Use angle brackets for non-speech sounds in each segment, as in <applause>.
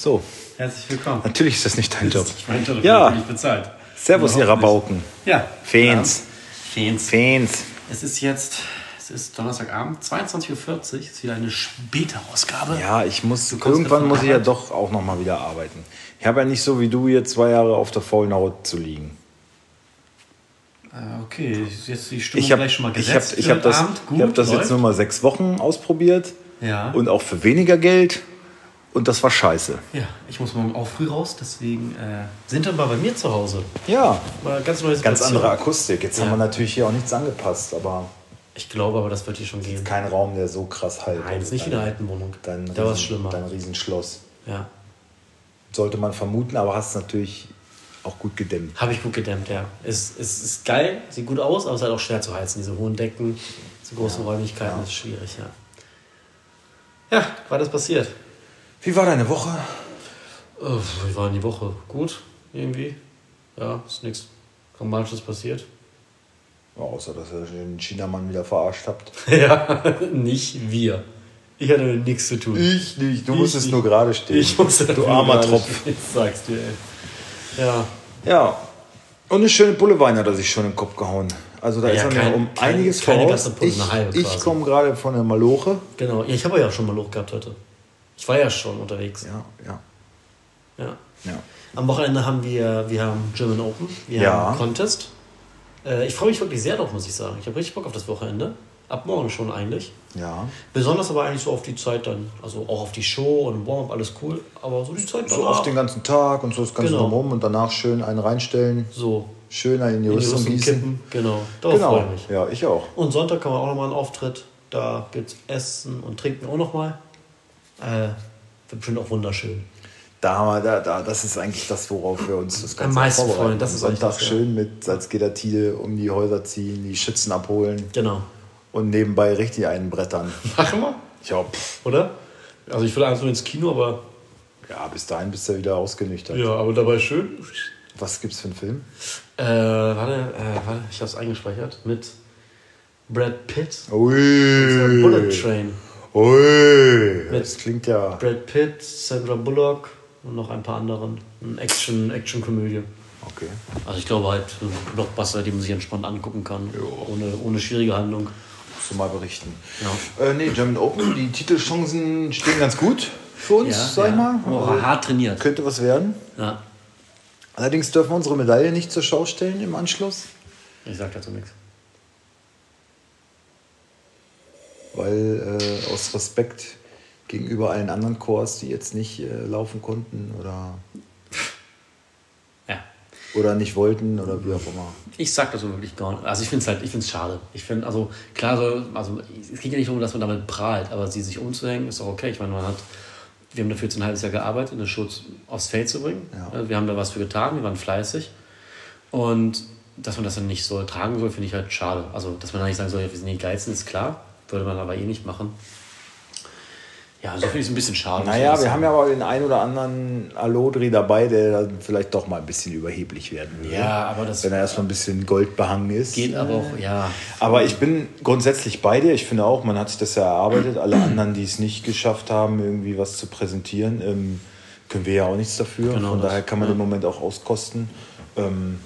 So, Herzlich willkommen. natürlich ist das nicht dein Job. Ich mein Job Ja. nicht bezahlt. Servus, ihr Rabauken. Ja. Fans. Fans. Fans. Es ist jetzt, es ist Donnerstagabend, 22.40 Uhr, ist wieder eine späte Ausgabe. Ja, ich muss, irgendwann muss ich ja doch auch nochmal wieder arbeiten. Ich habe ja nicht so wie du hier zwei Jahre auf der faulen Haut zu liegen. Äh, okay, ist jetzt die Stimmung Ich habe gleich schon mal hab, gesetzt. ich für hab das, Abend. ich hab Gut, das jetzt nur mal sechs Wochen ausprobiert. Ja. Und auch für weniger Geld. Und das war scheiße. Ja, ich muss morgen auch früh raus, deswegen äh, sind wir mal bei mir zu Hause. Ja, Mal ganz neue ganz Situation. andere Akustik. Jetzt Ja. haben wir natürlich hier auch nichts angepasst, aber Ich glaube aber, das wird hier schon gehen. kein Raum, der so krass halt. Nein, ist nicht wie in der alten Wohnung. Dein, da war es schlimmer. Dein Riesenschloss. Ja. Sollte man vermuten, aber hast natürlich auch gut gedämmt. Habe ich gut gedämmt, ja. Es ist, ist geil, sieht gut aus, aber es ist halt auch schwer zu heizen. Diese hohen Decken, diese großen Räumlichkeiten, ja. das ist schwierig, ja. Ja, war das passiert? Wie war deine Woche? Wie war denn die Woche? Gut, irgendwie. Ja, ist nichts Dramatisches passiert. Ja, außer, dass ihr den Chinamann wieder verarscht habt. <laughs> ja, nicht wir. Ich hatte nichts zu tun. Ich nicht, du Ich musstest nicht. nur gerade stehen. Ich musste du armer Tropf. stehen, Ich sag's dir, ey. Ja. Ja. Und eine schöne Pullewein hat er sich schon im Kopf gehauen. Also da Ja, ist er mir kein- um kein- einiges keine voraus. ganze Pulle, Ich, ich komme gerade von der Maloche. Genau. Ja, ich habe ja schon mal Loch gehabt heute. Ich war ja schon unterwegs. Ja, ja, Ja. ja. Am Wochenende haben wir, wir haben German Open, wir Ja. haben Contest. Äh, ich freue mich wirklich sehr drauf, muss ich sagen. Ich habe richtig Bock auf das Wochenende. Ab morgen schon eigentlich. Ja. Besonders aber eigentlich so auf die Zeit dann. Also auch auf die Show und Warm-up, alles cool. Aber so die Zeit So auf den ganzen Tag und so das Ganze Genau. drumherum und danach schön einen reinstellen, So. schön einen in die Rüstung gießen. kippen. Genau. Darauf freue Genau. ich mich. Ja, ich auch. Und Sonntag haben wir auch nochmal einen Auftritt. Da gibt es Essen und Trinken auch nochmal. Äh, wird bestimmt auch wunderschön. Da, da, da, das ist eigentlich das, worauf wir uns das Ganze meisten vorbereiten. freuen, das ist Sonntag das, ja. schön mit Salzgitter Tide um die Häuser ziehen, die Schützen abholen Genau. und nebenbei richtig einen brettern. <laughs> Machen wir? Ja, pff, Oder? Also ich will einfach nur ins Kino, aber ja, bis dahin bist du wieder ausgenüchtert. ja, aber dabei schön. Was gibt's für einen Film? Äh, warte, äh, warte, ich habe es eingespeichert mit Brad Pitt. Ui. Bullet Train. Ui. Mit- Das klingt ja. Brad Pitt, Sandra Bullock und noch ein paar anderen. Ein Action, Action-Komödie. Okay. Also ich glaube halt ein Blockbuster, den man sich entspannt angucken kann. Ohne, ohne schwierige Handlung. Musst du mal berichten. Ja. Äh, nee, German Open, die Titelchancen stehen ganz gut für uns, sag ich mal. Oh, Also, hart trainiert. könnte was werden. Ja, Allerdings dürfen wir unsere Medaille nicht zur Schau stellen im Anschluss, ich sag dazu nichts. Weil äh, aus Respekt gegenüber allen anderen Chors, die jetzt nicht äh, laufen konnten oder, Ja. oder nicht wollten oder wie auch immer. Ich sag das wirklich gar nicht. Also ich finde es halt, ich finde es schade. Ich finde, also klar, so, also es geht ja nicht darum, dass man damit prahlt, aber sie sich umzuhängen, ist auch okay. Ich meine, man hat, wir haben dafür jetzt ein halbes Jahr gearbeitet, eine Show aufs Feld zu bringen. Ja. Wir haben da was für getan, wir waren fleißig. Und dass man das dann nicht so tragen soll, finde ich halt schade. Also, dass man da nicht sagen soll, wir sind die Geilsten, ist klar. Würde man aber eh nicht machen. Ja, so finde ich es ein bisschen schade. Naja, wir haben ja aber den einen oder anderen Alodri dabei, der dann vielleicht doch mal ein bisschen überheblich werden will. Ja, aber das Wenn er erstmal ein bisschen goldbehangen ist. geht aber auch, ja. Aber ich bin grundsätzlich bei dir. Ich finde auch, man hat sich das ja erarbeitet. Alle anderen, die es nicht geschafft haben, irgendwie was zu präsentieren, ähm, können wir ja auch nichts dafür. Genau Von daher kann man ja. den Moment auch auskosten. Ähm,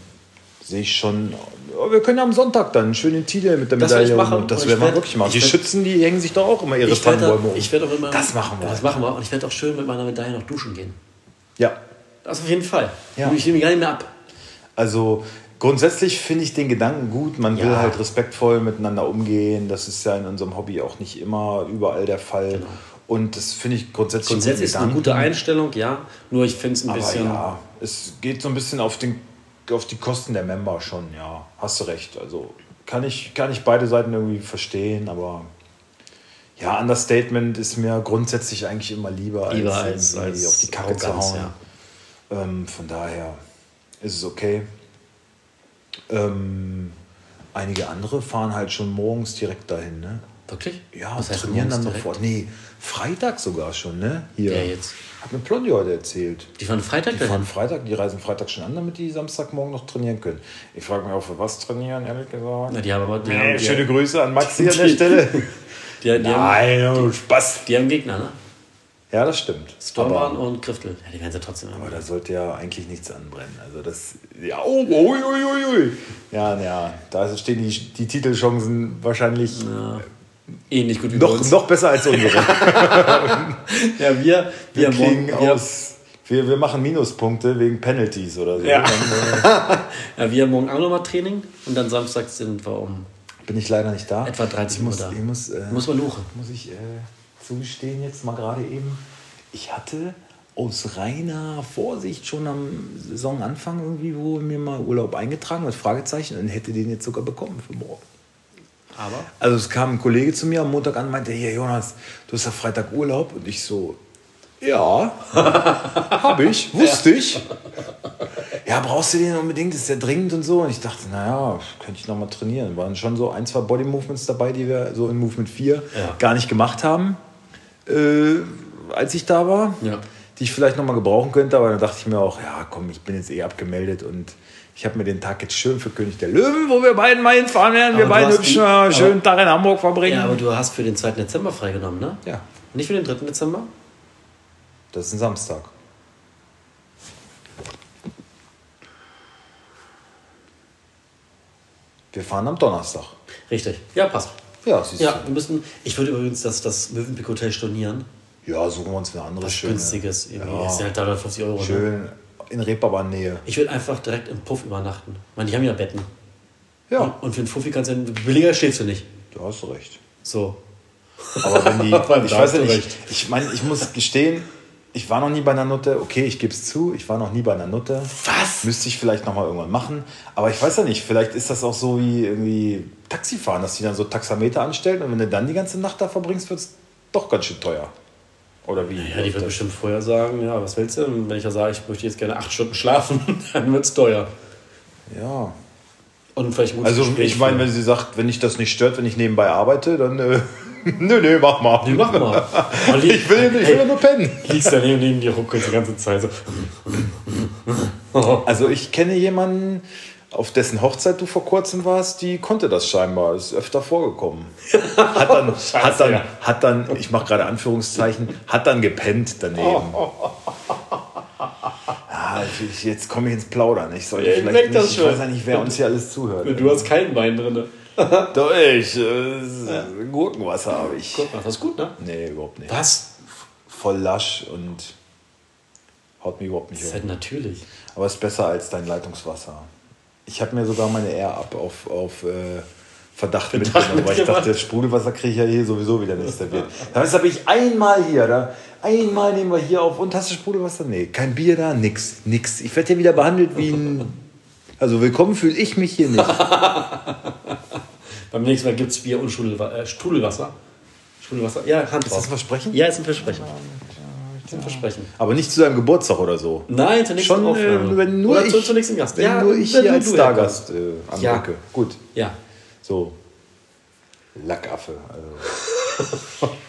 Sehe ich schon. Aber wir können ja am Sonntag dann einen schönen Titel mit der Das Medaille. machen. und das werden wir wirklich machen. Die werd- Schützen, die hängen sich doch auch immer ihre Tannenbäume um. ich werde auch immer, Das machen wir. Das machen wir. Und ich werde auch schön mit meiner Medaille noch duschen gehen. Ja, Das auf jeden Fall. Ja. Ich nehme gar nicht mehr ab. Also grundsätzlich finde ich den Gedanken gut. Man will Ja. halt respektvoll miteinander umgehen. Das ist ja in unserem Hobby auch nicht immer überall der Fall. Genau. Und das finde ich grundsätzlich, Grundsätzlich ist guten eine gute Gedanken. Einstellung, ja. Nur ich finde es ein Aber bisschen. ja, es geht so ein bisschen auf, den, auf die Kosten der Member schon, ja. Hast du recht. Also kann ich, kann ich beide Seiten irgendwie verstehen, aber ja, Understatement ist mir grundsätzlich eigentlich immer lieber, Lieber als, als- als auf die Kacke zu hauen. Ähm, von daher ist es okay. Ähm, einige andere fahren halt schon morgens direkt dahin, ne? Wirklich? Ja, Was heißt trainieren dann noch vor. Nee, Freitag sogar schon, ne? Hier. Wer jetzt? Hat mir Plondi heute erzählt. Die fahren Freitag Die fahren dahin. Freitag, die reisen Freitag schon an, damit die Samstagmorgen noch trainieren können. Ich frage mich auch, für was trainieren, ehrlich gesagt. Na, die haben aber. Die Nee, haben, die, schöne Grüße an Maxi an <laughs> der Stelle. die, die, haben, Nein, oh, Spaß. die haben Gegner, ne? Ja, das stimmt. Stormbahn und Griftel. Ja, die werden sie trotzdem Aber da sollte ja eigentlich nichts anbrennen. Also das. Ja, oh, ui, ui, ui. Ja, ja, da stehen die, die Titelchancen wahrscheinlich Ja. Ähnlich gut wie noch, bei uns. noch besser als unsere. <laughs> Ja, wir, Wir, wir, kriegen morgen, wir, aus. Wir, wir machen Minuspunkte wegen Penalties oder so. Ja. Dann <laughs> ja, wir haben morgen auch nochmal Training und dann Samstag sind wir um. äh, bin ich leider nicht da. Etwa 13 ich muss, Uhr da. Ich muss, äh, Muss man luchen. muss ich äh, zugestehen jetzt mal gerade eben. Ich hatte aus reiner Vorsicht schon am Saisonanfang irgendwie wo mir mal Urlaub eingetragen mit Fragezeichen und hätte den jetzt sogar bekommen für morgen. Aber Also es kam ein Kollege zu mir am Montag an und meinte, hier Jonas, du hast ja Freitag Urlaub. Und ich so, ja, <laughs> habe ich, wusste ich. Ja, brauchst du den unbedingt, ist der dringend und so. Und ich dachte, naja, könnte ich noch mal trainieren. Waren schon so ein, zwei Body Movements dabei, die wir so in Movement 4 Ja. gar nicht gemacht haben, äh, als ich da war. Ja. Die ich vielleicht noch mal gebrauchen könnte. Aber dann dachte ich mir auch, ja komm, ich bin jetzt eh abgemeldet und ich habe mir den Tag jetzt schön für König der Löwen, wo wir beiden mal hinfahren werden. Wir beiden einen aber- schönen Tag in Hamburg verbringen. Ja, aber du hast für den 2. Dezember freigenommen, ne? Ja, Nicht für den 3. Dezember? das ist ein Samstag. Wir fahren am Donnerstag. Richtig. Ja, passt. Ja, siehst Ja, du. wir müssen. Ich würde übrigens das, das Mövenpick Hotel stornieren. Ja, suchen wir uns eine andere Was schöne. günstiges. Irgendwie. Ja. Das sind halt 350 Euro. Ne? In Reeperbahn-Nähe. Ich würde einfach direkt im Puff übernachten. Ich meine, die haben ja Betten. Ja, Und für einen Fuffi kannst du billiger schläfst du nicht. du hast recht. So. Aber wenn die, <laughs> ich weiß nicht, recht. ich meine, ich muss gestehen, ich war noch nie bei einer Nutte. Okay, ich gebe es zu, ich war noch nie bei einer Nutte. Was? Müsste ich vielleicht noch mal irgendwann machen. Aber ich weiß ja nicht, vielleicht ist das auch so wie irgendwie Taxifahren, dass die dann so Taxameter anstellen und wenn du dann die ganze Nacht da verbringst, wird es doch ganz schön teuer. Oder wie? Ja, die wird bestimmt vorher sagen, ja, was willst du? Und wenn ich ja sage, ich möchte jetzt gerne acht Stunden schlafen, <laughs> dann wird es teuer. ja. Und vielleicht gutes Also Gespräch ich meine, wenn sie sagt, wenn dich das nicht stört, wenn ich nebenbei arbeite, dann äh, <laughs> nö, nö, mach mal. Nee, mach mal. <laughs> Ich will, ich will ja nur pennen. Liegst daneben neben dir, ruckelt die ganze Zeit so. Also ich kenne jemanden, auf dessen Hochzeit du vor kurzem warst, die konnte das scheinbar. Ist öfter vorgekommen. Hat dann, <laughs> hat dann, ja. hat dann ich mache gerade Anführungszeichen, hat dann gepennt daneben. <laughs> Ja, ich, jetzt komme ich ins Plaudern. Ich sollte Ja, ich vielleicht nicht, das ich weiß ja nicht, wer uns hier alles zuhört. Du hast keinen Wein drin. <laughs> Doch, ich, äh, Gurkenwasser habe ich. Das ist gut, ne? Nee, überhaupt nicht. Was? Voll lasch und haut mich überhaupt nicht Das ist halt natürlich. Aber es ist besser als dein Leitungswasser. Ich habe mir sogar meine Air Up auf, auf äh, Verdacht, mitgenommen, weil ich dachte, Sprudelwasser kriege ich ja hier sowieso wieder nicht serviert. Das habe ich einmal hier, da, einmal nehmen wir hier auf und hast du Sprudelwasser? Nee, kein Bier da, nix, nix. Ich werde hier wieder behandelt wie ein. Also willkommen fühle ich mich hier nicht. <laughs> Beim nächsten Mal gibt es Bier und Strudelwa äh. Strudelwasser? Ja, Hand Ist das ein Versprechen? Ja, ist ein Versprechen. Ein Versprechen. Aber nicht zu deinem Geburtstag oder so. Nein, zur nächsten Schon, Aufnahme. äh, wenn nur Oder ich, zu, zur nächsten Gast. Wenn ja, nur ich wenn hier als Stargast äh, anrücke. Ja. Gut. Ja. So. Lackaffe. Also. <laughs>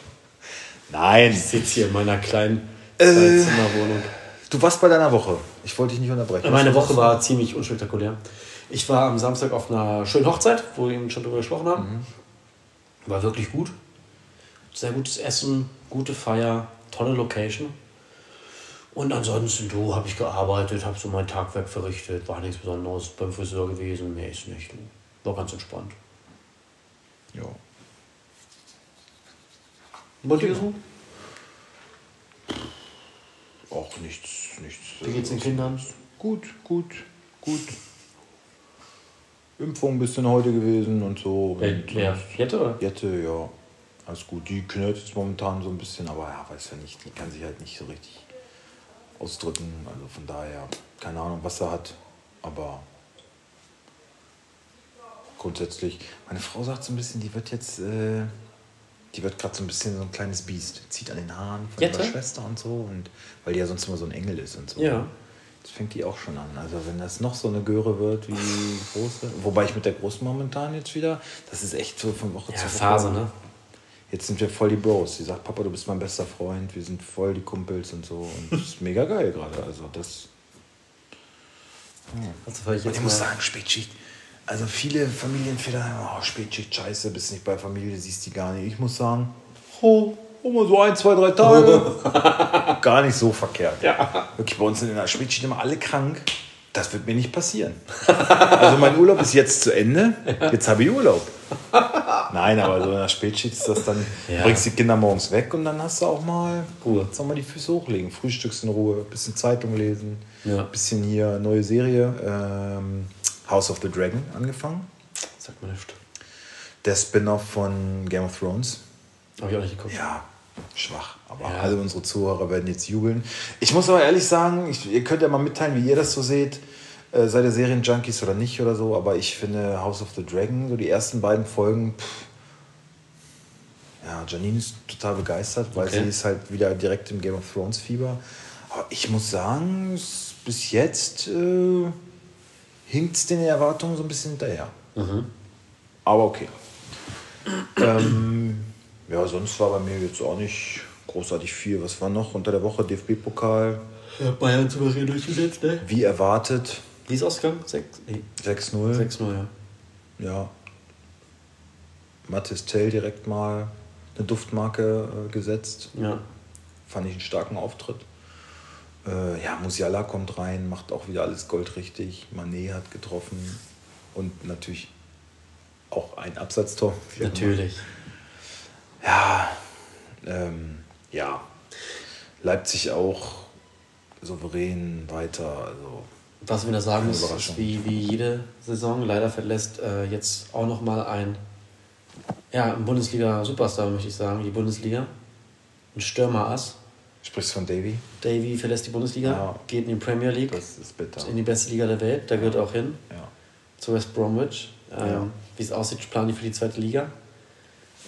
Nein. Ich sitze hier in meiner kleinen Äh. Zwei-Zimmer-Wohnung. Du warst bei deiner Woche. Ich wollte dich nicht unterbrechen. Meine Woche war ziemlich unspektakulär. Ich war am Samstag auf einer schönen Hochzeit, wo wir eben schon drüber gesprochen haben. War wirklich gut. Sehr gutes Essen, gute Feier, tolle Location. Und ansonsten, du, habe ich gearbeitet, habe so mein Tagwerk verrichtet, war nichts Besonderes beim Friseur gewesen, mehr ist nicht. War ganz entspannt. Ja. Bei dir so? Auch nichts, nichts. Wie geht's den Kindern? Gut, gut, gut. Impfung ein bisschen heute gewesen und so. Wer, und wer? Jette oder? Jette, ja. Alles gut. Die knurrt jetzt momentan so ein bisschen, aber ja, weiß ja nicht. Die kann sich halt nicht so richtig ausdrücken. Also von daher, keine Ahnung, was er hat. Aber grundsätzlich, meine Frau sagt so ein bisschen, die wird jetzt, äh, die wird gerade so ein bisschen so ein kleines Biest. Zieht an den Haaren von Jette? ihrer Schwester und so. Und weil die ja sonst immer so ein Engel ist und so. Ja. Jetzt fängt die auch schon an. Also wenn das noch so eine Göre wird wie die große, wobei ich mit der großen momentan jetzt wieder, das ist echt so von Woche Ja, zu Woche. Phase, ne? Jetzt sind wir voll die Bros. Sie sagt, Papa, du bist mein bester Freund, wir sind voll die Kumpels und so. Und das ist mega geil gerade. Also das. Also war ich ich muss sagen, Spätschicht. Also viele Familienväter sagen, oh, Spätschicht, scheiße, bist nicht bei Familie, siehst die gar nicht. Ich muss sagen, oh, oh, mal so ein, zwei, drei Tage. <laughs> Gar nicht so verkehrt. Ja. Wirklich, bei uns in der stehen immer alle krank. Das wird mir nicht passieren. Also mein Urlaub ist jetzt zu Ende. Jetzt habe ich Urlaub. Nein, aber so in der Spätschicht ist das dann, <laughs> Ja. bringst die Kinder morgens weg und dann hast du auch mal Ruhe. Kannst auch mal die Füße hochlegen. Frühstückst in Ruhe, bisschen Zeitung lesen, Ja. bisschen hier neue Serie, ähm, House of the Dragon angefangen. Sagt mir nicht. Der Spin-off von Game of Thrones. Habe ich auch nicht geguckt. Ja, schwach. Aber Ja. alle unsere Zuhörer werden jetzt jubeln. Ich muss aber ehrlich sagen, ich, ihr könnt ja mal mitteilen, wie ihr das so seht. Äh, seid ihr Serienjunkies oder nicht oder so, aber ich finde House of the Dragon, so die ersten beiden Folgen, pff, ja, Janine ist total begeistert, weil Okay. sie ist halt wieder direkt im Game of Thrones Fieber. Aber ich muss sagen, bis jetzt äh, hinkt es den Erwartungen so ein bisschen hinterher. Mhm. Aber okay. <clears throat> ähm, ja, sonst war bei mir jetzt auch nicht großartig viel. Was war noch unter der Woche? DFB-Pokal, Ja, Bayern souverän durchgesetzt, ne? wie erwartet, Wie ist ausgegangen? 6, nee, 6-0. 6-0, ja. Ja. Mathis Tell direkt mal eine Duftmarke äh, gesetzt. Ja. Fand ich einen starken Auftritt. Äh, ja, Musiala kommt rein, macht auch wieder alles goldrichtig. Manet hat getroffen und natürlich auch ein Absatztor. Natürlich. Ja, ähm, ja. Leipzig auch souverän weiter. Also, Was wir da sagen Überraschung. ist wie, wie jede Saison, leider verlässt äh, jetzt auch nochmal ein, ja, Bundesliga-Superstar, möchte ich sagen, die Bundesliga. Ein Stürmerass. sprichst von Davy? Davy verlässt die Bundesliga, Ja. geht in die Premier League, Das ist bitter. in die beste Liga der Welt, da gehört auch hin, Ja. zu West Bromwich. Ähm, Ja. Wie es aussieht, planen die für die zweite Liga.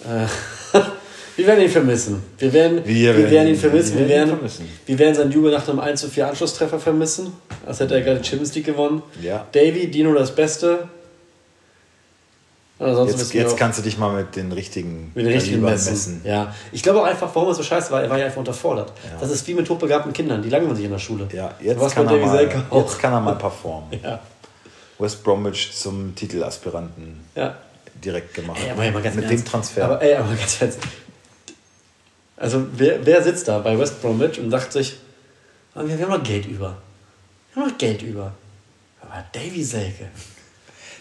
Äh, <laughs> wir werden ihn vermissen. Wir werden, wir Wir werden, ihn vermissen. wir Wir werden ihn vermissen. wir werden seinen Jubel nach einem 1 zu 4 Anschlusstreffer vermissen. Als hätte er gerade die Champions League gewonnen. Ja. Davy, Dino das Beste. Jetzt, jetzt auch kannst du dich mal mit den richtigen, mit den richtigen Kalibern messen. Ja. Ich glaube auch einfach, warum er so scheiße war, er war ja einfach unterfordert. Ja. Das ist wie mit hochbegabten Kindern, die langweilen sich in der Schule. Ja, jetzt, Was kann er, mal, jetzt kann er mal performen. <laughs> Ja. West Bromwich zum Titelaspiranten ja. direkt gemacht. Ey, aber ja mal ganz mit Ernst. dem Transfer. Aber, ey, aber ganz ernst. Also, wer, wer sitzt da bei West Bromwich und sagt sich, "Ah, wir, haben noch Geld über. Wir haben noch Geld über. Aber Davy Selke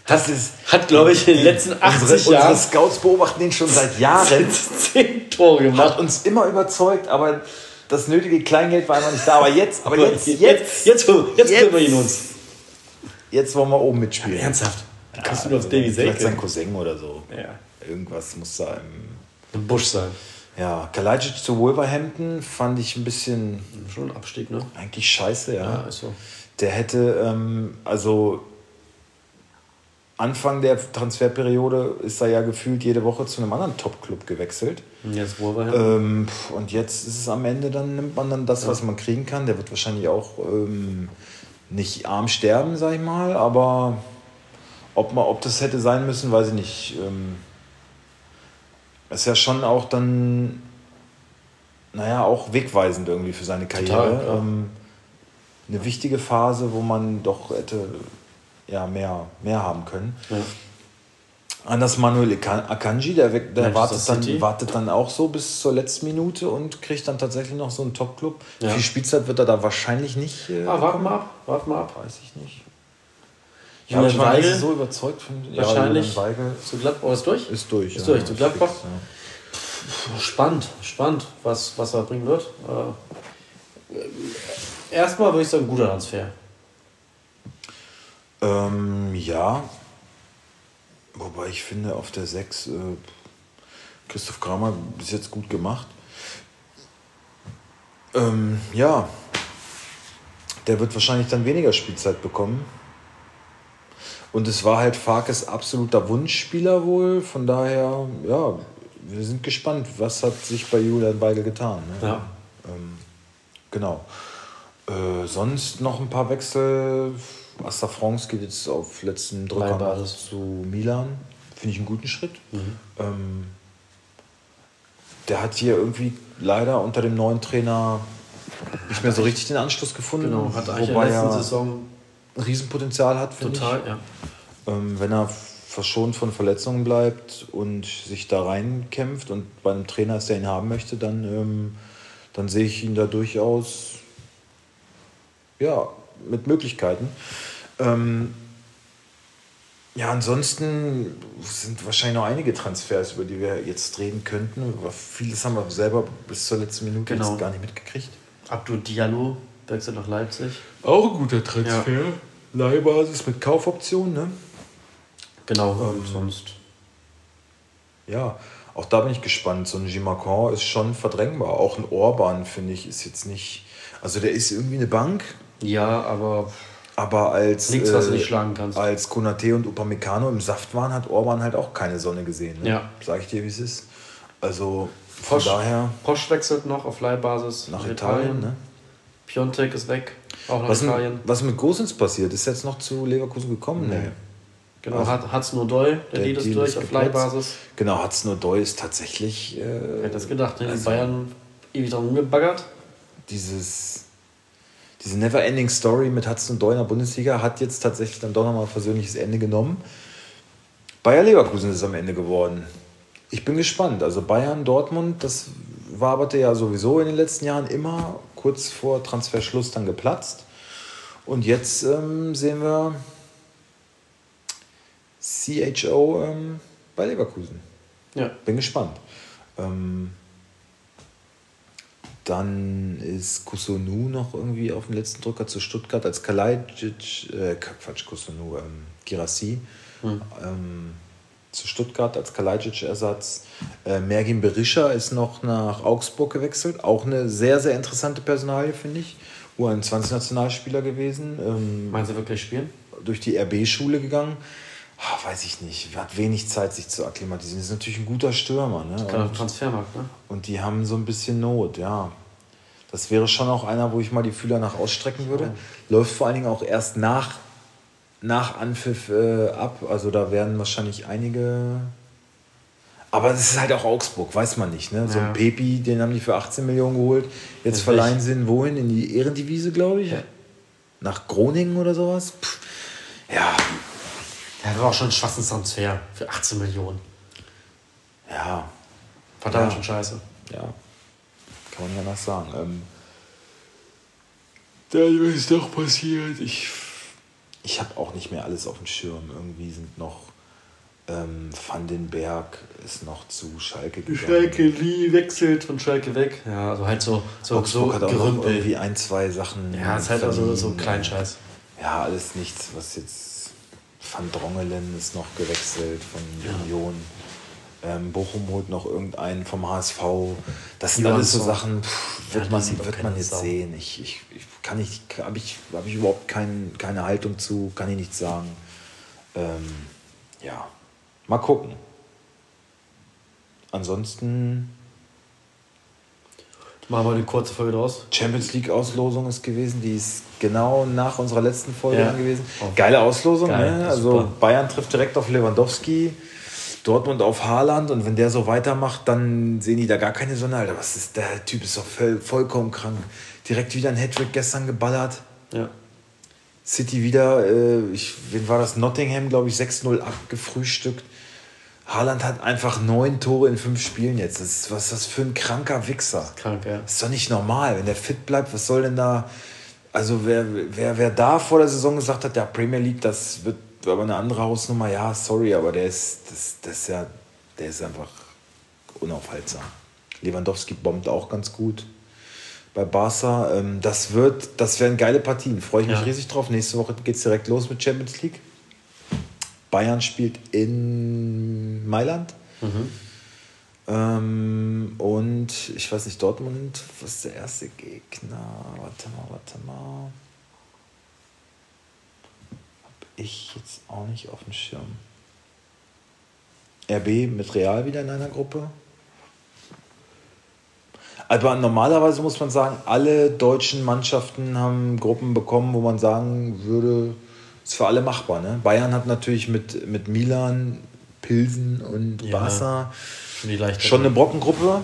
das ist, hat, glaube ich, in den letzten 80 unsere, Jahren unsere Scouts beobachten ihn schon seit Jahren. <laughs> 10 Tore Hat gemacht. uns immer überzeugt, aber das nötige Kleingeld war einfach nicht da. Aber jetzt, aber jetzt, jetzt, jetzt, jetzt, jetzt, jetzt- wir ihn uns. jetzt wollen wir oben mitspielen. Ernsthaft. Wie Ja, kommst du nur auf also Davy Vielleicht sein Selke? Cousin oder so. Ja. Irgendwas muss da im. Ein Busch sein. Ja, Kalajdzic zu Wolverhampton fand ich ein bisschen Schon ein Abstieg, ne? eigentlich scheiße, ja. Ja, ist so. Der hätte, ähm, also Anfang der Transferperiode ist er ja gefühlt jede Woche zu einem anderen Top-Club gewechselt. Und jetzt Wolverhampton. Ähm, und jetzt ist es am Ende, dann nimmt man dann das, was man kriegen kann. Der wird wahrscheinlich auch ähm, nicht arm sterben, sag ich mal, aber ob, man, ob das hätte sein müssen, weiß ich nicht. Ähm, ist ja schon auch dann, naja, auch wegweisend irgendwie für seine Karriere. Total, ähm, eine wichtige Phase, wo man doch hätte ja, mehr, mehr haben können. ja. Anders Manuel Aka- Akanji, der, der wartet, dann, City. wartet dann auch so bis zur letzten Minute und kriegt dann tatsächlich noch so einen Top-Club. Ja. Viel Spielzeit wird er da wahrscheinlich nicht. Äh, Ah, warten wir ab. Warten wir ab. Weiß ich nicht. Ich Julian mal Weigel? so überzeugt von Wahrscheinlich. Ja, Weigel Zu Gladbach ist durch? ist durch. Ist durch, zu Gladbach? fix, ja. Spannend, spannend, was, was er bringen wird. Äh, erstmal würde ich sagen, guter Transfer. Ähm, ja. Wobei ich finde, auf der 6 äh, Christoph Kramer bis jetzt gut gemacht. Ähm, ja. Der wird wahrscheinlich dann weniger Spielzeit bekommen. Und es war halt Farkes absoluter Wunschspieler wohl. Von daher, ja, wir sind gespannt, was hat sich bei Julian Weigel getan. Ne? Ja. Ähm, genau. Äh, sonst noch ein paar Wechsel. Asta France geht jetzt auf letzten Drücker zu Milan. Finde ich einen guten Schritt. Ähm, der hat hier irgendwie leider unter dem neuen Trainer nicht mehr so richtig den Anschluss gefunden. Genau, hat eigentlich in der letzten Saison Riesenpotenzial hat, finde total, ja. ich. Ähm, wenn er verschont von Verletzungen bleibt und sich da reinkämpft und bei einem Trainer ist, der ihn haben möchte, dann, ähm, dann sehe ich ihn da durchaus ja, mit Möglichkeiten. Ähm, ja, ansonsten sind wahrscheinlich noch einige Transfers, über die wir jetzt reden könnten. Aber vieles haben wir selber bis zur letzten Minute Genau. gar nicht mitgekriegt. Abdul Diallo wechselt nach Leipzig. Auch ein guter Transfer. Leihbasis mit Kaufoption, ne? Genau, Ähm, sonst. Ja, auch da bin ich gespannt. So ein Gimacan ist schon verdrängbar. Auch ein Orban, finde ich, ist jetzt nicht. Also der ist irgendwie eine Bank, Ja, aber aber als. Nichts, was du nicht schlagen kannst. Als Konate und Upamecano im Saft waren, hat Orban halt auch keine Sonne gesehen. Ne? Ja. Sag ich dir, wie es ist. Also von Posch, daher Posch wechselt noch auf Leihbasis nach Italien. Ne? Piontek ist weg, auch nach Was, Italien. was mit Gosens passiert? Ist jetzt noch zu Leverkusen gekommen? Nee. Nee. Genau, Also, hat Hat's nur Doll, der, Deal ist Deal durch ist auf. Leihbasis. Genau, Hudson Odoi ist tatsächlich. Äh, Wer hätte das gedacht, ne? Die also- Bayern ewig dran rumgebaggert. dieses, diese Never-Ending Story mit Hudson Odoi in der Bundesliga hat jetzt tatsächlich dann doch nochmal ein versöhnliches Ende genommen. Bayer Leverkusen ist am Ende geworden. Ich bin gespannt. Also Bayern, Dortmund, das waberte ja sowieso in den letzten Jahren immer kurz vor Transferschluss dann geplatzt. Und jetzt ähm, sehen wir CHO ähm, bei Leverkusen. Ja. Bin gespannt. Ähm, dann ist Kusunu noch irgendwie auf dem letzten Drücker zu Stuttgart als Kalajdzic, äh, Quatsch, Kusunu, ähm, Girassi, ähm, zu Stuttgart als Kalajdzic-Ersatz. Äh, Mergin Berisha ist noch nach Augsburg gewechselt. Auch eine sehr, sehr interessante Personalie, finde ich. U21-Nationalspieler gewesen. Ähm, Meinen Sie wirklich spielen? durch die RB-Schule gegangen. Ah, weiß ich nicht. Hat wenig Zeit, sich zu akklimatisieren. Ist natürlich ein guter Stürmer. Ne? Auf Und, Transfermarkt, ne? und die haben so ein bisschen Not, ja. Das wäre schon auch einer, wo ich mal die Fühler nach ausstrecken würde. Läuft vor allen Dingen auch erst nach, nach Anpfiff äh, ab. Also da werden wahrscheinlich einige. Aber es ist halt auch Augsburg, weiß man nicht. Ne? So Ja. ein Pepi, den haben die für 18 Millionen geholt. Jetzt verleihen sie ihn wohin? In die Ehrendivise, glaube ich. Ja. Nach Groningen oder sowas. Pff. Ja, Der war auch schon ein schwarzes Transfer für 18 Millionen. ja, Verdammt Ja. schon scheiße. ja. Kann man ja nach sagen. Ähm, dann ist doch passiert. Ich, ich habe auch nicht mehr alles auf dem Schirm. Irgendwie sind noch ähm, Van den Berg ist noch zu Schalke gegangen. Schalke Lee wechselt von Schalke weg. Ja, also halt so, so, Augsburg so hat auch noch Gerümpel. irgendwie ein, zwei Sachen. Ja, ist halt also so verliehen. Kleinscheiß. Ja, alles nichts, was jetzt. Van Drongelen ist noch gewechselt von Union. Ähm, Bochum holt noch irgendeinen vom HSV. Das sind alles so. Sachen, pff, Ja, wird die man, wird man jetzt Sau. sehen. Ich, ich, ich kann nicht, habe ich, hab ich überhaupt kein, keine Haltung zu, kann ich nichts sagen. Ähm, ja, mal gucken. Ansonsten Machen wir eine kurze Folge draus. Champions League Auslosung ist gewesen, die ist genau nach unserer letzten Folge Ja. gewesen. Oh. Geile Auslosung, Geil, ne? Also super. Bayern trifft direkt auf Lewandowski, Dortmund auf Haaland und wenn der so weitermacht, dann sehen die da gar keine Sonne. Alter, was ist der Typ ist doch voll, vollkommen krank. Direkt wieder ein Hattrick gestern geballert. Ja. City wieder, äh, ich, wen war das? Nottingham, glaube ich, 6-0 abgefrühstückt. Haaland hat einfach neun Tore in fünf Spielen jetzt. Das ist, was ist das für ein kranker Wichser? Krank, ja. Das ist doch nicht normal. Wenn der fit bleibt, was soll denn da. Also, wer, wer, wer da vor der Saison gesagt hat, der Premier League, das wird aber eine andere Hausnummer, ja, sorry, aber der ist, das, das ist ja, der ist einfach unaufhaltsam. Lewandowski bombt auch ganz gut bei Barca. Ähm, das wird, das werden geile Partien. Freue ich mich Ja. riesig drauf. Nächste Woche geht es direkt los mit Champions League. Bayern spielt in Mailand. Ähm, und ich weiß nicht, Dortmund, was ist der erste Gegner? Warte mal, warte mal. Ich jetzt auch nicht auf dem Schirm. RB mit Real wieder in einer Gruppe. Aber normalerweise muss man sagen, alle deutschen Mannschaften haben Gruppen bekommen, wo man sagen würde, ist für alle machbar. Ne? Bayern hat natürlich mit, mit Milan, Pilsen und Ja. Barca leichte. Schon eine Brockengruppe.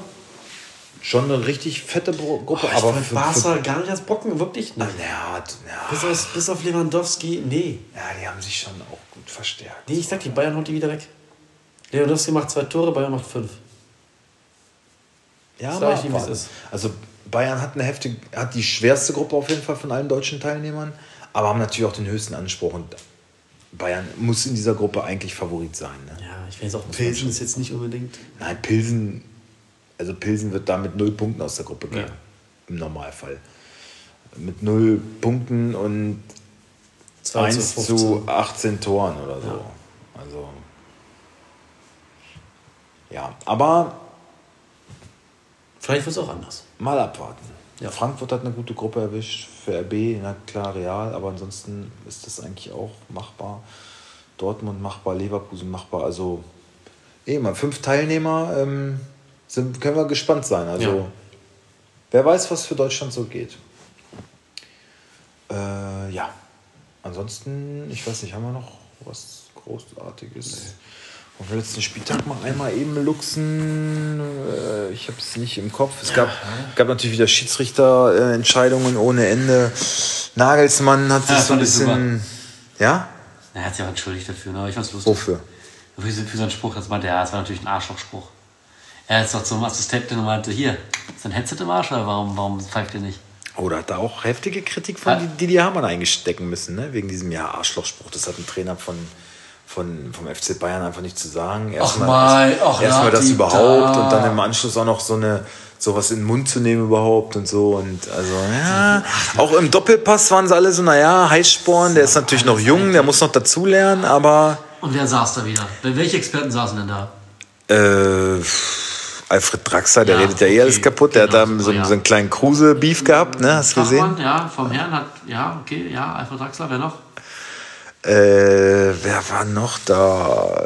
Schon eine richtig fette Gruppe. Oh, aber für, Barca für, gar nicht als Brocken, wirklich nicht. Ja, ja. Bis, auf, bis auf Lewandowski, nee. Ja, die haben sich schon auch gut verstärkt. Nee, ich sag, die Bayern holt die wieder weg. Lewandowski macht zwei Tore, Bayern macht fünf. Ja, aber ich, wie ist. Also Bayern hat eine heftige, hat die schwerste Gruppe auf jeden Fall von allen deutschen Teilnehmern, aber haben natürlich auch den höchsten Anspruch und Bayern muss in dieser Gruppe eigentlich Favorit sein. Ne? Ja, ich weiß auch, Pilsen ist jetzt nicht unbedingt. Nein, Pilsen, also Pilsen wird da mit null Punkten aus der Gruppe gehen. Ja. Im Normalfall. Mit null Punkten und 1 zu 18 Toren oder so. Ja. Also. Ja, aber. Vielleicht wird es auch anders. Mal abwarten. Ja. Frankfurt hat eine gute Gruppe erwischt, für RB, na klar, Real, aber ansonsten ist das eigentlich auch machbar. Dortmund machbar, Leverkusen machbar. Also, eh mal fünf Teilnehmer ähm, sind, können wir gespannt sein. Also, ja. wer weiß, was für Deutschland so geht. Äh, ja, ansonsten, ich weiß nicht, haben wir noch was Großartiges? Nee. Auf dem letzten Spieltag mal einmal eben luxen. Äh, ich habe es nicht im Kopf. Es gab, gab natürlich wieder Schiedsrichterentscheidungen ohne Ende. Nagelsmann hat sich ja, so ein bisschen. Ja? Er hat sich auch entschuldigt dafür, ne? ich fand's lustig. Wofür? Für, für seinen Spruch, das meinte er, das war natürlich ein Arschlochspruch. Er ist doch zum Assistenten und meinte, hier, ist ein Headset im Arsch oder warum, warum pfeift ihr nicht? Oh, da hat er auch heftige Kritik von ja. Didi Hamann eingestecken müssen, ne? wegen diesem ja Arschlochspruch. Das hat ein Trainer von von, vom FC Bayern einfach nicht zu sagen. Erstmal erst, erst das überhaupt da. und dann im Anschluss auch noch so eine sowas in den Mund zu nehmen überhaupt und so und also ja auch im Doppelpass waren sie alle so naja Heißsporn der ist natürlich noch jung der muss noch dazulernen aber und wer saß da wieder welche Experten saßen denn da äh, Alfred Draxler, der ja, redet ja eh alles kaputt. Der genau, hat da so, ja. so einen kleinen Kruse-Beef gehabt, ne? Hast du gesehen? Ja, vom Herrn hat, ja, okay, ja, Alfred Draxler, wer noch? Äh, wer war noch da?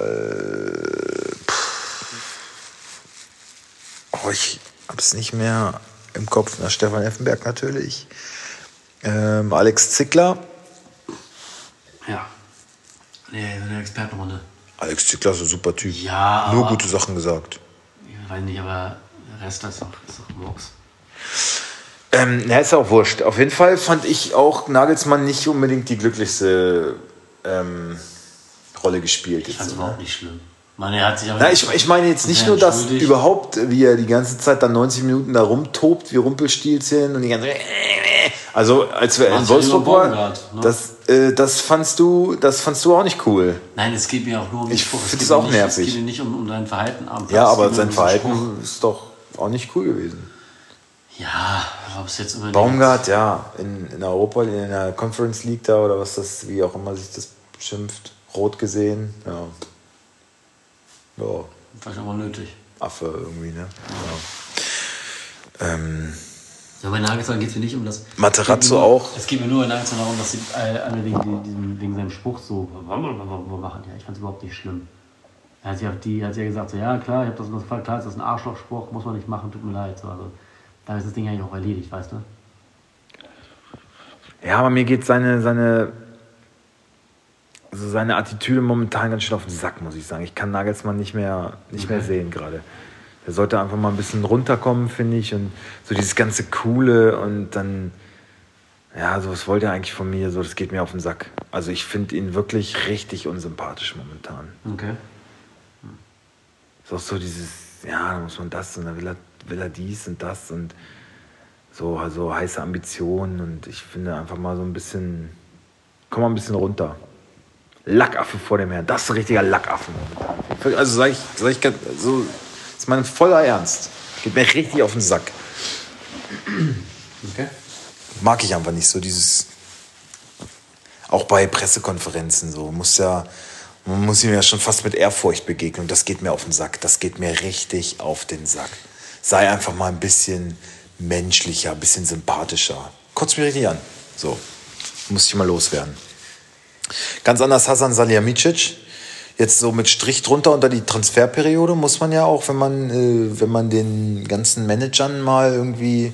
Oh, ich hab's nicht mehr im Kopf. Na, Stefan Effenberg natürlich. Ähm, Alex Zickler. Ja. Nee, der Expertenrunde. Alex Zickler ist ein super Typ. Ja. Nur gute Sachen gesagt. Weiß nicht, aber der Rest ist auch, ist auch Murks. Ähm, na, ist auch wurscht. Auf jeden Fall fand ich auch Nagelsmann nicht unbedingt die glücklichste ähm, Rolle gespielt. Ich fand es überhaupt nicht schlimm. Sich Na, ich, ich meine jetzt nicht nur, dass überhaupt, wie er die ganze Zeit dann 90 Minuten da rumtobt, wie Rumpelstilzchen und die ganze. Also als wir in Wolfsburg waren, ne? das, äh, das fandst du, das fandst du auch nicht cool. Nein, es geht mir auch nur um Ich finde es auch nicht, nervig. Es geht mir nicht um, um dein Verhalten am Platz. Ja, aber sein Verhalten Spruch. ist doch auch nicht cool gewesen. Ja, ob es jetzt immer. Baumgart, ja, in, in Europa, in der Conference League da oder was das, wie auch immer sich das schimpft. Rot gesehen, ja. Ja. Vielleicht auch mal nötig. Affe irgendwie, ne? Ja. Ähm, ja, bei Nagelsmann geht es mir nicht um das. Materazzo nur, auch. Es geht mir nur bei Nagelsmann darum, dass sie alle wegen, diesem, wegen seinem Spruch so machen. Ja, ich fand es überhaupt nicht schlimm. Er hat ja, die, hat ja gesagt, so, ja klar, ich habe das und das gefragt, klar, ist das ein Arschlochspruch, muss man nicht machen, tut mir leid. So, also, da ist das Ding eigentlich auch erledigt, weißt du? Ja, aber mir geht seine, seine also seine Attitüde momentan ganz schön auf den Sack, muss ich sagen. Ich kann Nagelsmann nicht mehr, nicht okay. mehr sehen gerade. Er sollte einfach mal ein bisschen runterkommen, finde ich. Und so dieses ganze Coole und dann, ja, so was wollte er eigentlich von mir, so das geht mir auf den Sack. Also ich finde ihn wirklich richtig unsympathisch momentan. Okay. Ist auch so dieses, ja, da muss man das und dann will er, will er dies und das und so also heiße Ambitionen und ich finde einfach mal so ein bisschen, komm mal ein bisschen runter. Lackaffe vor dem Herrn. Das ist ein richtiger Lackaffe momentan. Also sag ich, sag ich so, das ist mein voller Ernst. Geht mir richtig auf den Sack. Okay. Mag ich einfach nicht so dieses. Auch bei Pressekonferenzen so. Muss ja, man muss ihm ja schon fast mit Ehrfurcht begegnen. das geht mir auf den Sack. Das geht mir richtig auf den Sack. Sei einfach mal ein bisschen menschlicher, ein bisschen sympathischer. Kotzt mich richtig an. So. Muss ich mal loswerden. Ganz anders Hasan Salihamidzic. Jetzt so mit Strich drunter unter die Transferperiode muss man ja auch, wenn man, äh, wenn man den ganzen Managern mal irgendwie,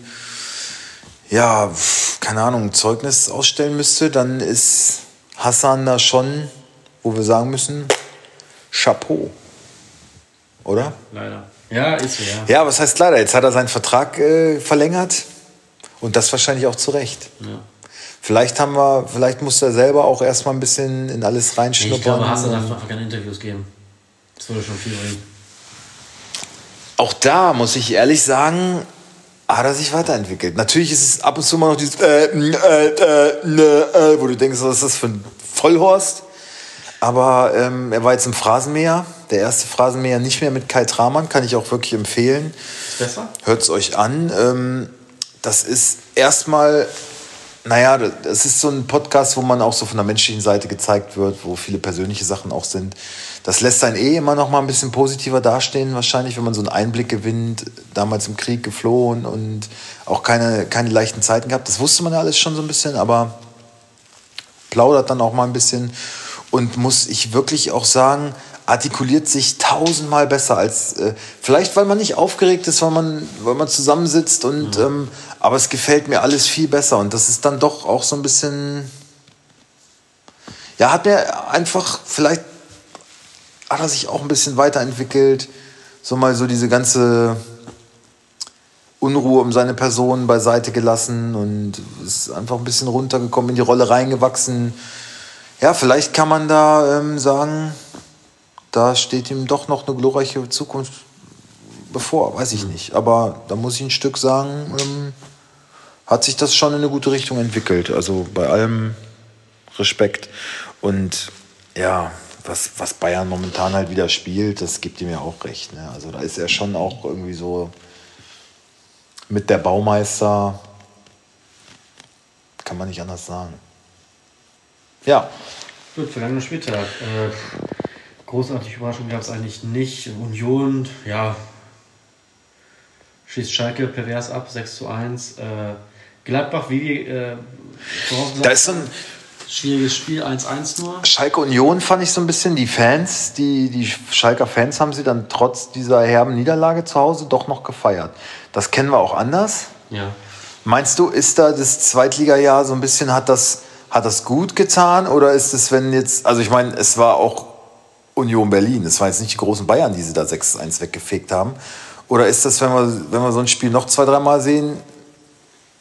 ja, keine Ahnung, ein Zeugnis ausstellen müsste, dann ist Hassan da schon, wo wir sagen müssen, Chapeau. Oder? Leider. Ja, ist so, ja. Ja, was heißt leider? Jetzt hat er seinen Vertrag äh, verlängert und das wahrscheinlich auch zu Recht. Ja. Vielleicht haben wir, vielleicht muss er selber auch erstmal ein bisschen in alles reinschnuppern. Ich glaube, Hasse darf einfach keine Interviews geben. Das würde schon viel bringen. Auch da muss ich ehrlich sagen, hat er sich weiterentwickelt. Natürlich ist es ab und zu mal noch dieses äh, äh, äh, äh, wo du denkst, was ist das für ein Vollhorst? Aber ähm, er war jetzt im Phrasenmäher. Der erste Phrasenmäher nicht mehr mit Kai Tramann, kann ich auch wirklich empfehlen. Ist besser? Hört es euch an. Ähm, das ist erstmal, naja, das ist so ein Podcast, wo man auch so von der menschlichen Seite gezeigt wird, wo viele persönliche Sachen auch sind. Das lässt einen eh immer noch mal ein bisschen positiver dastehen, wahrscheinlich, wenn man so einen Einblick gewinnt. Damals im Krieg geflohen und auch keine, keine leichten Zeiten gehabt. Das wusste man ja alles schon so ein bisschen, aber plaudert dann auch mal ein bisschen und muss ich wirklich auch sagen, artikuliert sich tausendmal besser als äh, vielleicht, weil man nicht aufgeregt ist, weil man, weil man zusammensitzt und ähm, aber es gefällt mir alles viel besser und das ist dann doch auch so ein bisschen ja, hat mir einfach vielleicht hat er sich auch ein bisschen weiterentwickelt, so mal so diese ganze Unruhe um seine Person beiseite gelassen und ist einfach ein bisschen runtergekommen, in die Rolle reingewachsen. Ja, vielleicht kann man da ähm, sagen, da steht ihm doch noch eine glorreiche Zukunft bevor, weiß ich nicht. Aber da muss ich ein Stück sagen, ähm, hat sich das schon in eine gute Richtung entwickelt. Also bei allem Respekt. Und ja, was, was Bayern momentan halt wieder spielt, das gibt ihm ja auch recht. Ne? Also da ist er schon auch irgendwie so mit der Baumeister, kann man nicht anders sagen. Ja. Gut, vergangener Spieltag. Äh, großartige Überraschung gab es eigentlich nicht. Union, ja, schießt Schalke pervers ab, 6 zu 1. Äh, Gladbach, wie äh, da ist so ein schwieriges Spiel, 1-1 nur. Schalke Union fand ich so ein bisschen, die Fans, die, die Schalker Fans haben sie dann trotz dieser herben Niederlage zu Hause doch noch gefeiert. Das kennen wir auch anders. Ja. Meinst du, ist da das Zweitligajahr so ein bisschen, hat das, hat das gut getan? Oder ist es, wenn jetzt, also ich meine, es war auch Union Berlin, es war jetzt nicht die großen Bayern, die sie da 6-1 weggefegt haben. Oder ist das, wenn wir, wenn wir so ein Spiel noch zwei, dreimal sehen?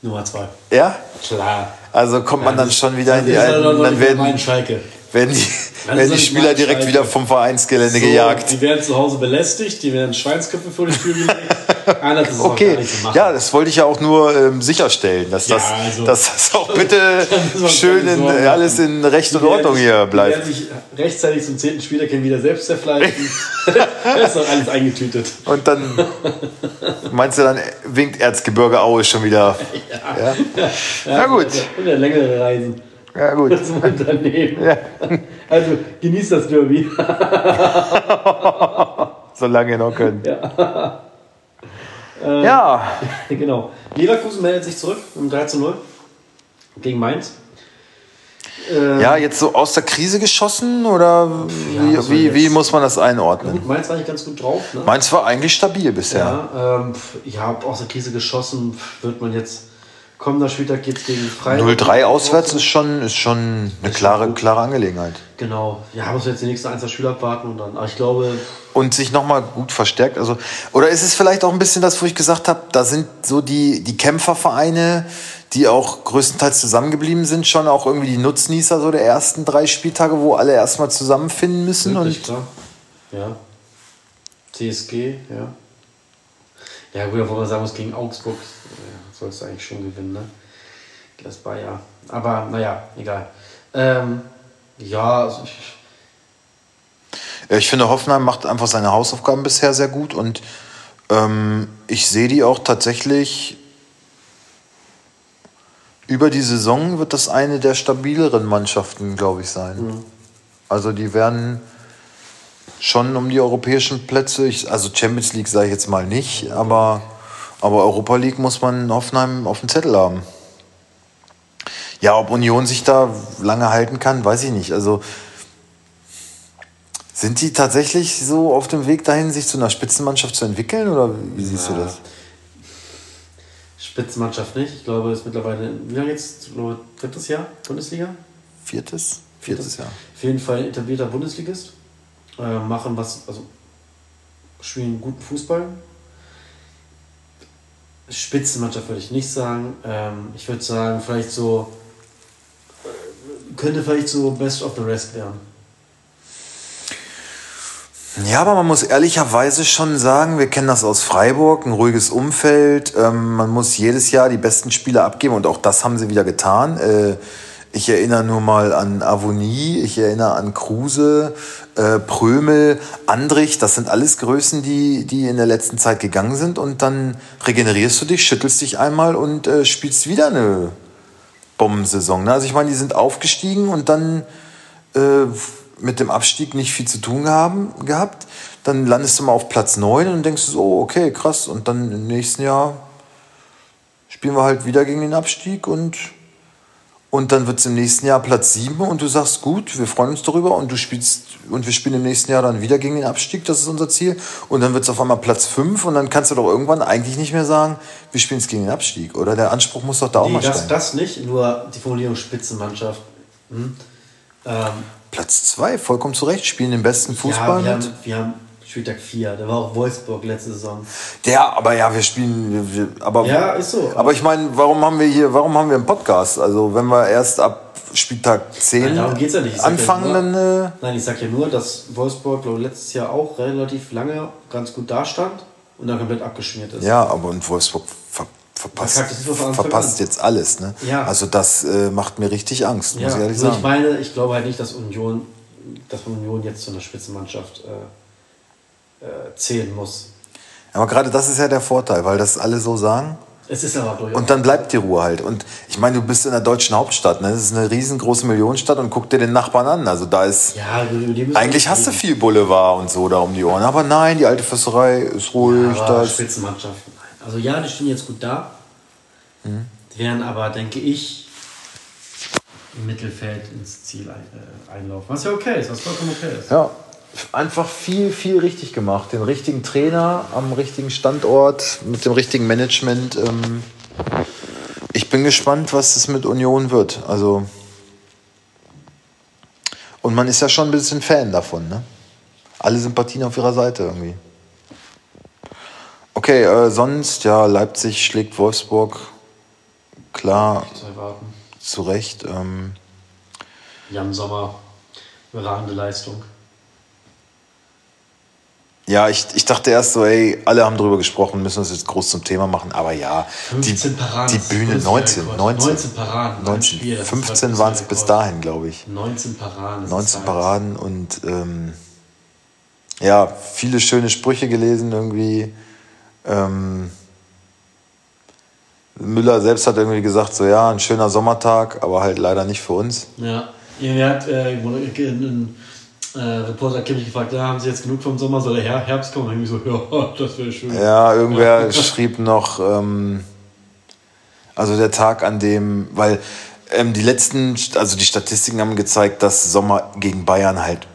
Nummer zwei. Ja? Klar. Also kommt man dann schon wieder in die alten, dann werden, werden die, werden die Spieler direkt wieder vom Vereinsgelände so, gejagt. Die werden zu Hause belästigt, die werden Schweinsköpfe vor die Tür gelegt. <laughs> Anders ist okay. Ja, das wollte ich ja auch nur ähm, sicherstellen, dass, das, ja, also, dass das auch <laughs> bitte schön in, alles in Recht und Ordnung hier bleibt. Die werden sich rechtzeitig zum zehnten Spieltag wieder selbst zerfleischen. <laughs> das ist doch alles eingetütet. Und dann meinst du, dann winkt Erzgebirge Aue schon wieder. Ja. ja? ja. Na gut. Und der längere Reisen. Ja, gut. Zum Unternehmen. Ja. Also genießt das Derby. Solange ihr noch könnt. Ja. Äh, ja. <laughs> genau. Leverkusen meldet sich zurück um 3 zu 0 gegen Mainz. Äh, ja, jetzt so aus der Krise geschossen oder wie, ja, wie, wie, muss man das einordnen? Gut, Mainz war eigentlich ganz gut drauf. Ne? Mainz war eigentlich stabil bisher. Ja, ähm, ja, aus der Krise geschossen wird man jetzt kommender Spieltag geht es gegen Freiburg. 0-3 auswärts ist schon, ist schon eine klare, klare Angelegenheit. Genau. Ja, muss jetzt die nächsten ein, Spiele abwarten und dann. Aber ich glaube. Und sich nochmal gut verstärkt. Also, oder ist es vielleicht auch ein bisschen das, wo ich gesagt habe, da sind so die, die Kämpfervereine, die auch größtenteils zusammengeblieben sind, schon auch irgendwie die Nutznießer so der ersten drei Spieltage, wo alle erstmal zusammenfinden müssen. Wirklich, und klar. Ja. TSG, ja. Ja, gut, obwohl man sagen muss, gegen Augsburg ja, sollst du eigentlich schon gewinnen, ne? Das Bayer. Aber naja, egal. Ähm, ja, also ich, ich finde, Hoffenheim macht einfach seine Hausaufgaben bisher sehr gut und ähm, ich sehe die auch tatsächlich über die Saison wird das eine der stabileren Mannschaften, glaube ich, sein. Mhm. Also die werden schon um die europäischen Plätze, ich, also Champions League sage ich jetzt mal nicht, aber, aber Europa League muss man Hoffenheim auf dem Zettel haben. Ja, ob Union sich da lange halten kann, weiß ich nicht. Also sind die tatsächlich so auf dem Weg dahin, sich zu einer Spitzenmannschaft zu entwickeln oder wie siehst ja. du das? Spitzenmannschaft nicht. Ich glaube, es ist mittlerweile, wie lange jetzt? Drittes Jahr Bundesliga? Viertes? Viertes Jahr. Auf jeden Fall etablierter Bundesligist. Äh, machen was, also spielen guten Fußball. Spitzenmannschaft würde ich nicht sagen. Ähm, ich würde sagen, vielleicht so, könnte vielleicht so Best of the Rest werden. Ja, aber man muss ehrlicherweise schon sagen, wir kennen das aus Freiburg, ein ruhiges Umfeld. Ähm, man muss jedes Jahr die besten Spieler abgeben und auch das haben sie wieder getan. Äh, ich erinnere nur mal an Avonie, ich erinnere an Kruse, äh, Prömel, Andrich. Das sind alles Größen, die, die in der letzten Zeit gegangen sind. Und dann regenerierst du dich, schüttelst dich einmal und äh, spielst wieder eine Bombensaison. Ne? Also ich meine, die sind aufgestiegen und dann äh, mit dem Abstieg nicht viel zu tun haben, gehabt. Dann landest du mal auf Platz 9 und denkst so, okay, krass. Und dann im nächsten Jahr spielen wir halt wieder gegen den Abstieg und und dann wird es im nächsten Jahr Platz 7 und du sagst, gut, wir freuen uns darüber und du spielst und wir spielen im nächsten Jahr dann wieder gegen den Abstieg, das ist unser Ziel. Und dann wird es auf einmal Platz 5 und dann kannst du doch irgendwann eigentlich nicht mehr sagen, wir spielen es gegen den Abstieg. Oder der Anspruch muss doch da nee, auch mal das, steigen. Das nicht, nur die Formulierung Spitzenmannschaft. Hm. Ähm, Platz 2, vollkommen zu Recht, spielen den besten Fußball. Ja, wir, haben, wir haben Spieltag 4. Da war auch Wolfsburg letzte Saison. Der, aber ja, wir spielen. Wir, aber, ja, ist so. Aber ich meine, warum haben wir hier, warum haben wir einen Podcast? Also, wenn wir erst ab Spieltag 10 nein, ja nicht. anfangen, ja nur, dann. Äh nein, ich sag ja nur, dass Wolfsburg, glaube letztes Jahr auch relativ lange ganz gut dastand und dann komplett abgeschmiert ist. Ja, aber und Wolfsburg ver verpasst, verpasst jetzt alles. Ne? Ja. Also, das äh, macht mir richtig Angst, ja. muss ich ehrlich also sagen. Ich meine, ich glaube halt nicht, dass Union, dass Union jetzt zu einer Spitzenmannschaft. Äh, äh, zählen muss. Aber gerade das ist ja der Vorteil, weil das alle so sagen. Es ist aber durchaus. Und dann bleibt die Ruhe halt. Und ich meine, du bist in der deutschen Hauptstadt. Ne? Das ist eine riesengroße Millionenstadt und guck dir den Nachbarn an. Also da ist. Ja, eigentlich hast du viel Boulevard und so da um die Ohren. Aber nein, die alte Fässerei ist ruhig. Ja, aber Spitzenmannschaften. Also ja, die stehen jetzt gut da. Mhm. Die werden aber, denke ich, im Mittelfeld ins Ziel äh, einlaufen. Was ja okay ist, was vollkommen okay ist. Ja, einfach viel, viel richtig gemacht. Den richtigen Trainer am richtigen Standort, mit dem richtigen Management. Ähm, ich bin gespannt, was es mit Union wird. Also. Und man ist ja schon ein bisschen Fan davon, ne? Alle Sympathien auf ihrer Seite irgendwie. Okay, äh, sonst, ja, Leipzig schlägt Wolfsburg. Klar. Zu, zu Recht. Ähm, Jan Sommer, überragende Leistung. Ja, ich, ich dachte erst so, ey, alle haben drüber gesprochen, müssen uns jetzt groß zum Thema machen, aber ja. 15 die, Paraden. Die Bühne, 19, 19. 19 Paraden. 19, Spiel, 15 waren es bis dahin, glaube ich. 19 Paraden. 19 Paraden und ähm, ja, viele schöne Sprüche gelesen irgendwie. Ähm, Müller selbst hat irgendwie gesagt, so ja, ein schöner Sommertag, aber halt leider nicht für uns. Ja, er hat äh, in, äh, Reporter hat mich gefragt, ja, haben Sie jetzt genug vom Sommer, soll der Herbst kommen? Und ich so, ja, <laughs> das wäre schön. Ja, irgendwer ja. <laughs> schrieb noch, ähm, also der Tag, an dem, weil ähm, die letzten, also die Statistiken haben gezeigt, dass Sommer gegen Bayern halt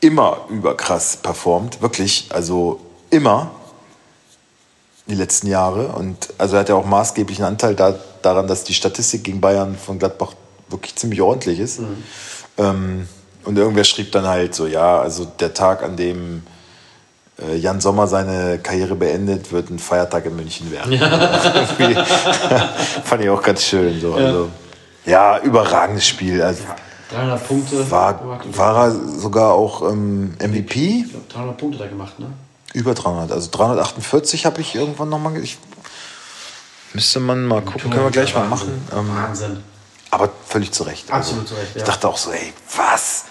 immer überkrass performt, wirklich, also immer die letzten Jahre. Und also er hat ja auch maßgeblichen Anteil da, daran, dass die Statistik gegen Bayern von Gladbach wirklich ziemlich ordentlich ist. Mhm. Ähm, und irgendwer schrieb dann halt so, ja, also der Tag, an dem äh, Jan Sommer seine Karriere beendet, wird ein Feiertag in München werden. Ja. <laughs> Fand ich auch ganz schön. So. Ja. Also, ja, überragendes Spiel. Also, 300 Punkte. War, war er sogar auch ähm, MVP? Ich glaube, 300 Punkte da gemacht, ne? Über 300. Also 348 habe ich irgendwann nochmal. Müsste man mal gucken, können wir gleich mal machen. Ähm, Wahnsinn. Aber völlig zu Recht. Absolut also, zu Recht, ja. Ich dachte auch so, ey, was?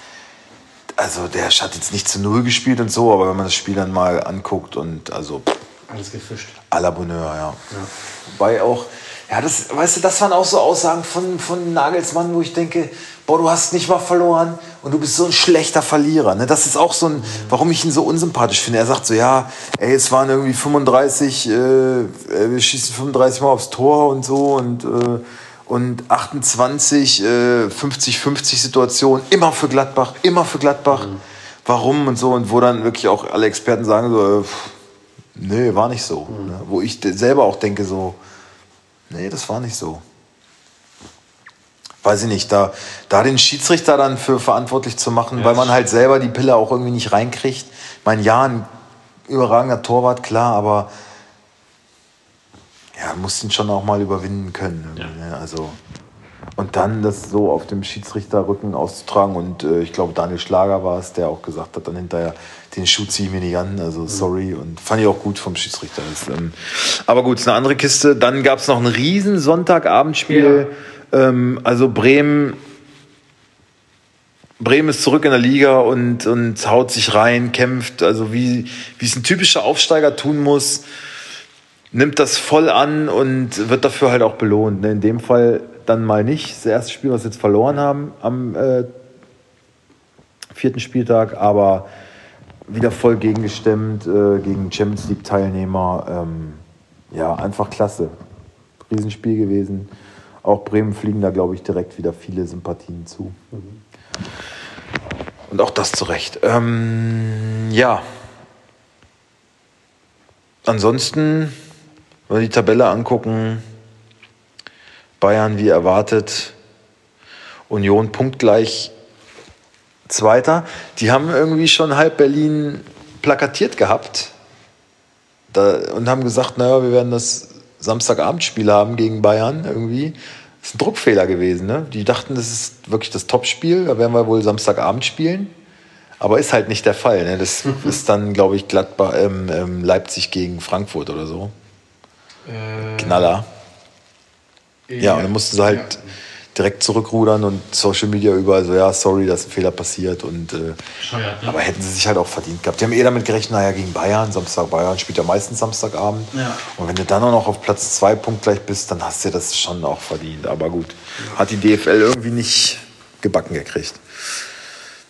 Also der hat jetzt nicht zu Null gespielt und so, aber wenn man das Spiel dann mal anguckt und also. Alles gefischt. À la Bonheur, ja. ja. Wobei auch, ja, das, weißt du, das waren auch so Aussagen von, von Nagelsmann, wo ich denke, boah, du hast nicht mal verloren und du bist so ein schlechter Verlierer. Ne? Das ist auch so ein, mhm. warum ich ihn so unsympathisch finde. Er sagt so, ja, ey, es waren irgendwie 35, äh, wir schießen 35 Mal aufs Tor und so und äh, und 28 äh, 50-50 Situation immer für Gladbach, immer für Gladbach. Mhm. Warum und so und wo dann wirklich auch alle Experten sagen so, äh, nee, war nicht so. Mhm. Ne? Wo ich selber auch denke so, nee, das war nicht so. Weiß ich nicht, da, da den Schiedsrichter dann für verantwortlich zu machen, ja, weil man halt selber die Pille auch irgendwie nicht reinkriegt. Mein Jan überragender Torwart, klar, aber ja, muss ihn schon auch mal überwinden können. Ja. Ne? Also, und dann das so auf dem Schiedsrichterrücken auszutragen. Und äh, ich glaube, Daniel Schlager war es, der auch gesagt hat, dann hinterher, den Schuh ziehe ich mir nicht an. Also mhm. sorry. Und fand ich auch gut vom Schiedsrichter. Das, ähm, aber gut, ist eine andere Kiste. Dann gab es noch ein riesen Sonntagabendspiel. Ja. Ähm, also Bremen. Bremen ist zurück in der Liga und, und haut sich rein, kämpft, also wie, wie es ein typischer Aufsteiger tun muss nimmt das voll an und wird dafür halt auch belohnt. Ne? In dem Fall dann mal nicht. Das erste Spiel, was wir jetzt verloren haben am äh, vierten Spieltag, aber wieder voll gegengestemmt äh, gegen Champions League Teilnehmer. Ähm, ja, einfach klasse. Riesenspiel gewesen. Auch Bremen fliegen da, glaube ich, direkt wieder viele Sympathien zu. Und auch das zu Recht. Ähm, ja. Ansonsten wenn wir die Tabelle angucken, Bayern wie erwartet, Union punktgleich Zweiter. Die haben irgendwie schon halb Berlin plakatiert gehabt da, und haben gesagt, naja, wir werden das Samstagabendspiel haben gegen Bayern irgendwie. Das ist ein Druckfehler gewesen. Ne? Die dachten, das ist wirklich das Topspiel, da werden wir wohl Samstagabend spielen. Aber ist halt nicht der Fall. Ne? Das <laughs> ist dann, glaube ich, Gladbach, ähm, ähm, Leipzig gegen Frankfurt oder so. Äh, Knaller. Ja, ja, und dann mussten sie halt ja. direkt zurückrudern und Social Media überall so, ja, sorry, dass ein Fehler passiert. Und, äh, Scheuert, ne? Aber hätten sie sich halt auch verdient gehabt. Die haben eh damit gerechnet, naja, gegen Bayern, Samstag, Bayern spielt ja meistens Samstagabend. Ja. Und wenn du dann auch noch auf Platz 2 punktgleich bist, dann hast du das schon auch verdient. Aber gut, hat die DFL irgendwie nicht gebacken gekriegt.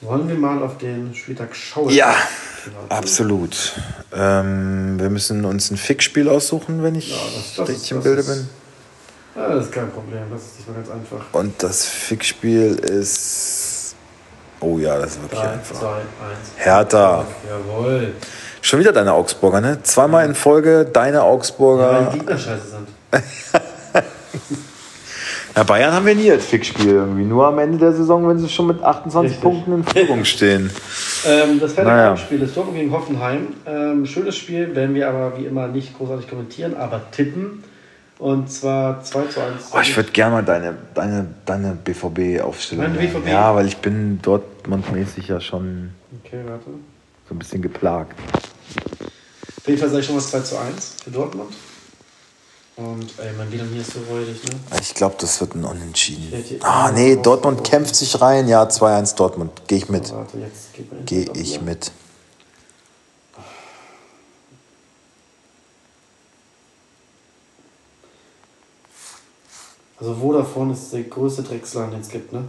Wollen wir mal auf den Spieltag schauen? Ja, absolut. Ähm, wir müssen uns ein Fickspiel aussuchen, wenn ich ja, das, das richtig im Bilde bin. Ja, das ist kein Problem, das ist nicht mal ganz einfach. Und das Fickspiel ist. Oh ja, das ist wirklich 3, einfach. 2, 1. Hertha. Jawohl. Schon wieder deine Augsburger, ne? Zweimal in Folge deine Augsburger. Ja, weil die Gegner scheiße sind. <laughs> Ja, Bayern haben wir nie als Fickspiel irgendwie. Nur am Ende der Saison, wenn sie schon mit 28 Richtig. Punkten in Führung stehen. ähm, das Freitagabendspiel naja. ist Dortmund gegen Hoffenheim. Ähm, schönes Spiel, werden wir aber wie immer nicht großartig kommentieren, aber tippen. Und zwar 2 zu 1. Oh, ich würde gerne mal deine, deine, deine BVB-Aufstellung. BVB? Ja, weil ich bin Dortmund-mäßig ja schon okay, warte. so ein bisschen geplagt. Auf jeden Fall sage ich schon mal 2 zu 1 für Dortmund. Und ey, mein WLAN hier ist so räudig, ne? Ich glaube, das wird ein Unentschieden. Ah, nee, Dortmund kämpft sich rein. Ja, 2-1 Dortmund. Gehe ich mit. Gehe ich mit. Also Vodafone ist der größte Drecksladen, den es gibt, ne?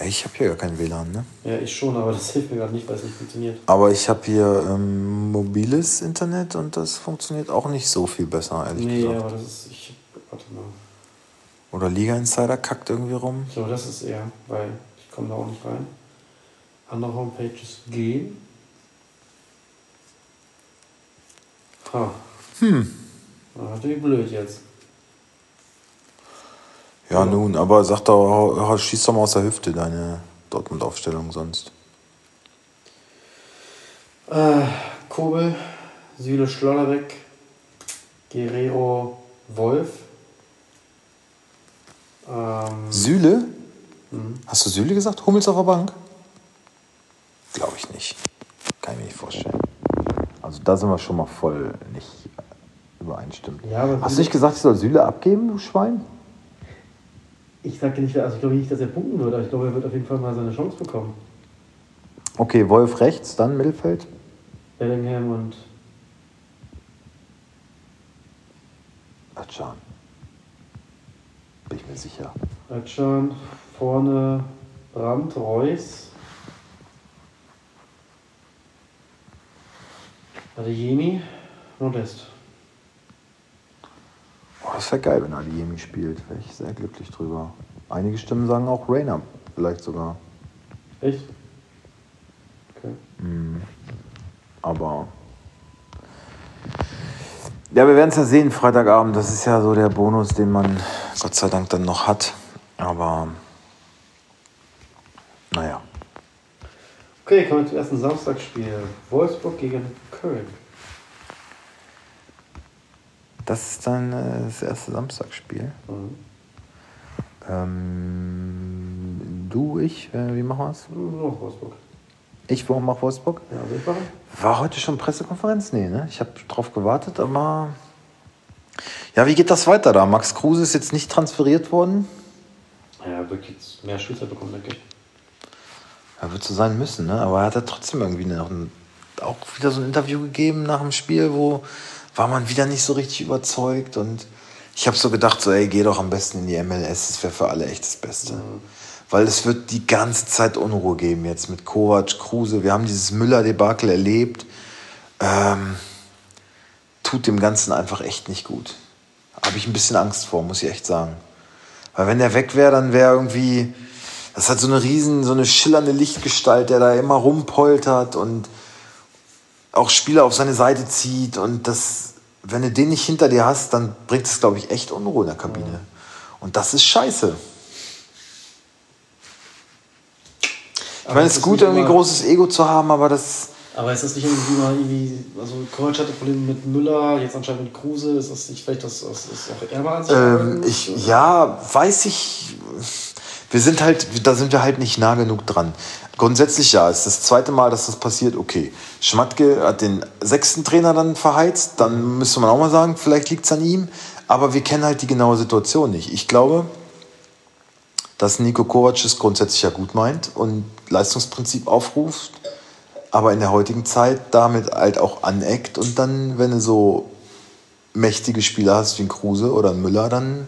Ich habe hier gar kein WLAN, ne? Ja, ich schon, aber das hilft mir gerade nicht, weil es nicht funktioniert. Aber ich habe hier ähm, mobiles Internet und das funktioniert auch nicht so viel besser, ehrlich nee, gesagt. Nee, aber das ist. Ich, warte mal. Oder Liga Insider kackt irgendwie rum. So, das ist eher, weil ich komme da auch nicht rein. Andere Homepages gehen. Ha. Hm. Natürlich blöd jetzt. Ja, nun, aber sag doch, schieß doch mal aus der Hüfte deine Dortmund-Aufstellung sonst. Äh, Kobel, Süle Schlotterbeck, Guerrero Wolf. Ähm, Süle? Mhm. Hast du Süle gesagt? Hummels auf der Bank? Glaube ich nicht. Kann ich mir nicht vorstellen. Also da sind wir schon mal voll nicht übereinstimmt. Ja, Hast du nicht gesagt, ich soll Süle abgeben, du Schwein? Ich sage nicht, also ich glaube nicht, dass er punkten wird, aber ich glaube, er wird auf jeden Fall mal seine Chance bekommen. Okay, Wolf rechts, dann Mittelfeld. Bellingham und. Atschan. Bin ich mir sicher. Atschan, vorne Brandt, Reus. Adeyemi, Modest. Oh, das wäre geil, wenn Adiemi spielt. Wäre ich sehr glücklich drüber. Einige Stimmen sagen auch Rainer, vielleicht sogar. Echt? Okay. Mhm. Aber. Ja, wir werden es ja sehen, Freitagabend. Das ist ja so der Bonus, den man Gott sei Dank dann noch hat. Aber. Naja. Okay, Okay, kommen wir zum ersten Samstagsspiel. Wolfsburg gegen Köln. Das ist dann äh, das erste Samstagsspiel. Mhm. Ähm, du, ich, äh, wie machen wir es? Noch Wolfsburg. Ich, warum mach Wolfsburg? Ja, will ich machen? War heute schon Pressekonferenz? Nee, ne? Ich habe drauf gewartet, aber. Ja, wie geht das weiter da? Max Kruse ist jetzt nicht transferiert worden. Ja, wird jetzt mehr Spielzeit bekommen, denke ich. Ja, wird so sein müssen, ne? Aber er hat ja trotzdem irgendwie noch ein, auch wieder so ein Interview gegeben nach dem Spiel, wo war man wieder nicht so richtig überzeugt und ich habe so gedacht, so, ey, geh doch am besten in die MLS, das wäre für alle echt das Beste. Weil es wird die ganze Zeit Unruhe geben jetzt mit Kovac, Kruse. Wir haben dieses Müller-Debakel erlebt. Ähm, tut dem Ganzen einfach echt nicht gut. Habe ich ein bisschen Angst vor, muss ich echt sagen. Weil wenn der weg wäre, dann wäre irgendwie, das hat so eine riesen, so eine schillernde Lichtgestalt, der da immer rumpoltert und auch Spieler auf seine Seite zieht und das, wenn du den nicht hinter dir hast, dann bringt es, glaube ich, echt Unruhe in der Kabine. Und das ist scheiße. Ich Aber meine, es ist gut, irgendwie ein immer- großes Ego zu haben, aber das, Aber ist das nicht irgendwie mal irgendwie, also Kovac hatte Probleme mit Müller, jetzt anscheinend mit Kruse, ist das nicht vielleicht das, das ist auch er mal ähm, ich, oder? ja, weiß ich, wir sind halt, da sind wir halt nicht nah genug dran. Grundsätzlich ja, ist das zweite Mal, dass das passiert, okay. Schmatke hat den sechsten Trainer dann verheizt, dann müsste man auch mal sagen, vielleicht liegt es an ihm, aber wir kennen halt die genaue Situation nicht. Ich glaube, dass Nico Kovac es grundsätzlich ja gut meint und Leistungsprinzip aufruft, aber in der heutigen Zeit damit halt auch aneckt und dann, wenn du so mächtige Spieler hast wie ein Kruse oder ein Müller, dann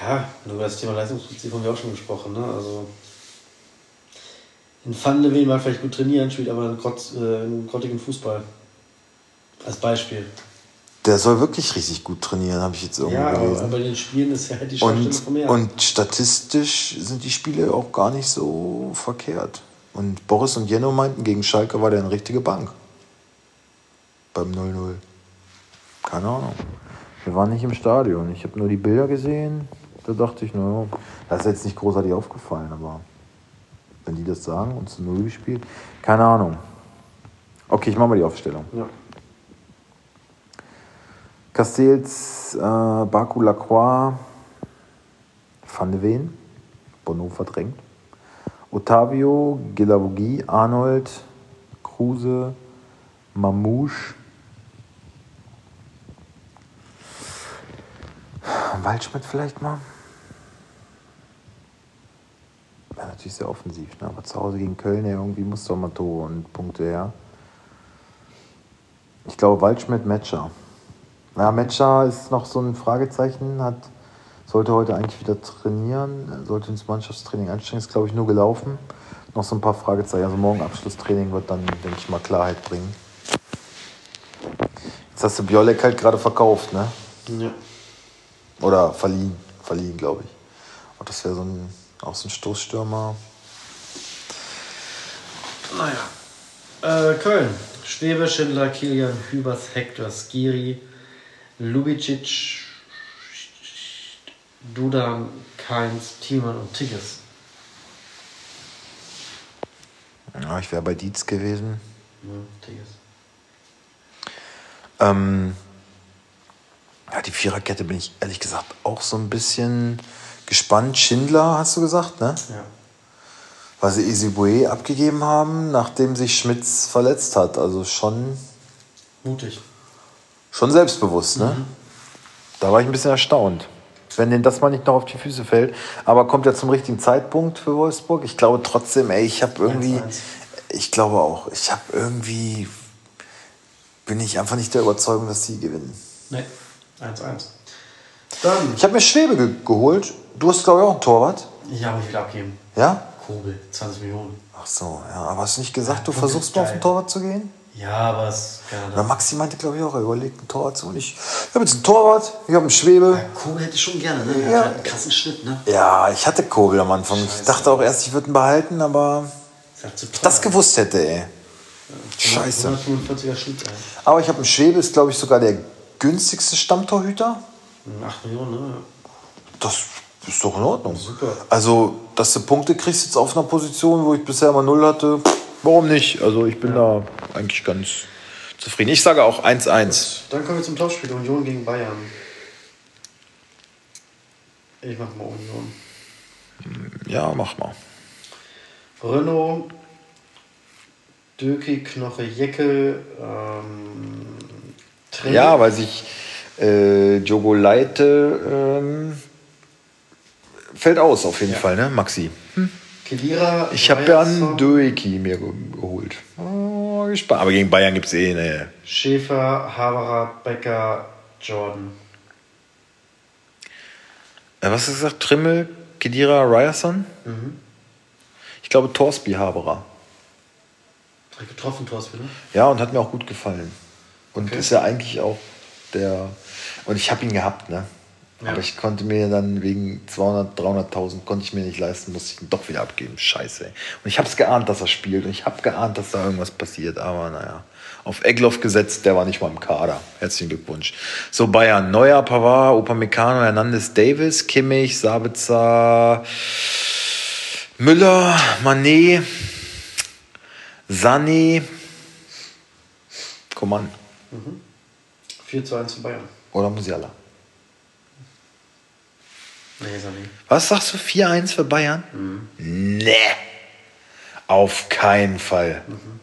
Ja, über das Thema Leistungsprinzip haben wir auch schon gesprochen. Ne? Also in de Ven mal vielleicht gut trainieren, spielt aber einen, grotz, äh, einen grottigen Fußball. Als Beispiel. der soll wirklich richtig gut trainieren, habe ich jetzt irgendwo Ja, aber gelesen. bei den Spielen ist ja halt die Und, Meer. und statistisch sind die Spiele auch gar nicht so verkehrt. Und Boris und Jenno meinten, gegen Schalke war der eine richtige Bank. Beim 0-0. Keine Ahnung. Wir waren nicht im Stadion. Ich habe nur die Bilder gesehen. Da dachte ich, naja, das ist jetzt nicht großartig aufgefallen, aber wenn die das sagen und zu Null gespielt, keine Ahnung. Okay, ich mache mal die Aufstellung. ja. Castells, äh, Baku Lacroix, Van de Ven, Bono verdrängt, Otavio, Gilavogi, Arnold, Kruse, Mamouche, Waldschmidt vielleicht mal. Wäre natürlich sehr offensiv, ne? aber zu Hause gegen Köln, ja, irgendwie muss doch mal Tore und Punkte her. Ich glaube, Waldschmidt, Metscher. Ja, Metscher ist noch so ein Fragezeichen, hat, sollte heute eigentlich wieder trainieren, sollte ins Mannschaftstraining einsteigen, ist glaube ich nur gelaufen. Noch so ein paar Fragezeichen. Also morgen Abschlusstraining wird dann, denke ich mal, Klarheit bringen. Jetzt hast du Biolek halt gerade verkauft, ne? ja. Oder verliehen, verliehen, glaube ich. Und das wäre so ein, auch so ein Stoßstürmer. Naja. Äh, Köln. Schwebe, Schindler, Kilian, Hübers, Hector, Skiri, Lubicic, Dudan, Keins, Thielmann und Tigges. Ja, ich wäre bei Dietz gewesen. Ja, Tigges. Ähm, ja, die Viererkette bin ich ehrlich gesagt auch so ein bisschen gespannt. Schindler, hast du gesagt, ne? Ja. Weil sie Isibue abgegeben haben, nachdem sich Schmitz verletzt hat. Also schon, Mutig. schon selbstbewusst, ne? Da war ich ein bisschen erstaunt. Wenn denen das mal nicht noch auf die Füße fällt. Aber kommt ja zum richtigen Zeitpunkt für Wolfsburg. Ich glaube trotzdem, ey, ich habe irgendwie. 1-1. Ich glaube auch. Ich habe irgendwie. Bin ich einfach nicht der Überzeugung, dass sie gewinnen. Ne, 1-1. Dann. Ich habe mir Schwebe ge geholt. Du hast, glaube ich, auch einen Torwart. Ja, muss ich wieder abgeben. Ja? Kobel, 20 Millionen. Ach so, ja. Aber hast du nicht gesagt, du Ja, versuchst mal auf den Torwart zu gehen? Ja, aber es Na, Ahnung. Maxi meinte, glaube ich, auch, er überlegt, einen Torwart zu holen. Ich habe jetzt einen Torwart, ich habe einen Schwebe. Kobel hätte ich schon gerne, ne? Ja. hat einen krassen Schnitt, ne? Ja, ich hatte Kobel am Anfang. Ich Scheiße. dachte auch erst, ich würde ihn behalten, aber Ist halt zu teuer. das gewusst hätte, ey. Scheiße. 145er Schnitt, ey. Aber ich habe einen Schwebe, ist, glaube ich, sogar der günstigste Stammtorhüter. 8 Millionen, ne? Das ist doch in Ordnung. Super. Also, dass du Punkte kriegst jetzt auf einer Position, wo ich bisher immer null hatte, warum nicht? Also, ich bin ja. da eigentlich ganz zufrieden. Ich sage auch 1-1. Dann kommen wir zum Topspiel Union gegen Bayern. Ich mach mal Union. Ja, mach mal. Renault, Döki, Knoche, Jeckel, ähm, Ja, weil sich äh, Jogo Leite ähm, fällt aus auf jeden ja. Fall, ne, Maxi? Hm. Kedira, ich habe ja einen Döki mir geholt. Oh, gespannt. Aber gegen Bayern gibt es eh eine. Schäfer, Haberer, Becker, Jordan. Äh, was hast du gesagt? Trimmel, Kedira, Ryerson? Mhm. Ich glaube Torsby Haberer. Hat getroffen, Torsby, ne? Ja, und hat mir auch gut gefallen. Und okay. ist ja eigentlich auch der. Und ich habe ihn gehabt, ne? Ja. Aber ich konnte mir dann wegen 200, 300.000 konnte ich mir nicht leisten, musste ich ihn doch wieder abgeben. Scheiße. Ey. Und ich habe es geahnt, dass er spielt. Und ich habe geahnt, dass da irgendwas passiert. Aber naja, auf Egloff gesetzt, der war nicht mal im Kader. Herzlichen Glückwunsch. So, Bayern. Neuer, Pavard, Upamecano, Hernandez, Davis, Kimmich, Sabitzer, Müller, Manet, Sané, Koman. Mhm. 4 zu 1 zu Bayern. Oder Musiala. Nee. Was sagst du? 4-1 für Bayern? Mhm. Nee. Auf keinen Fall. Mhm.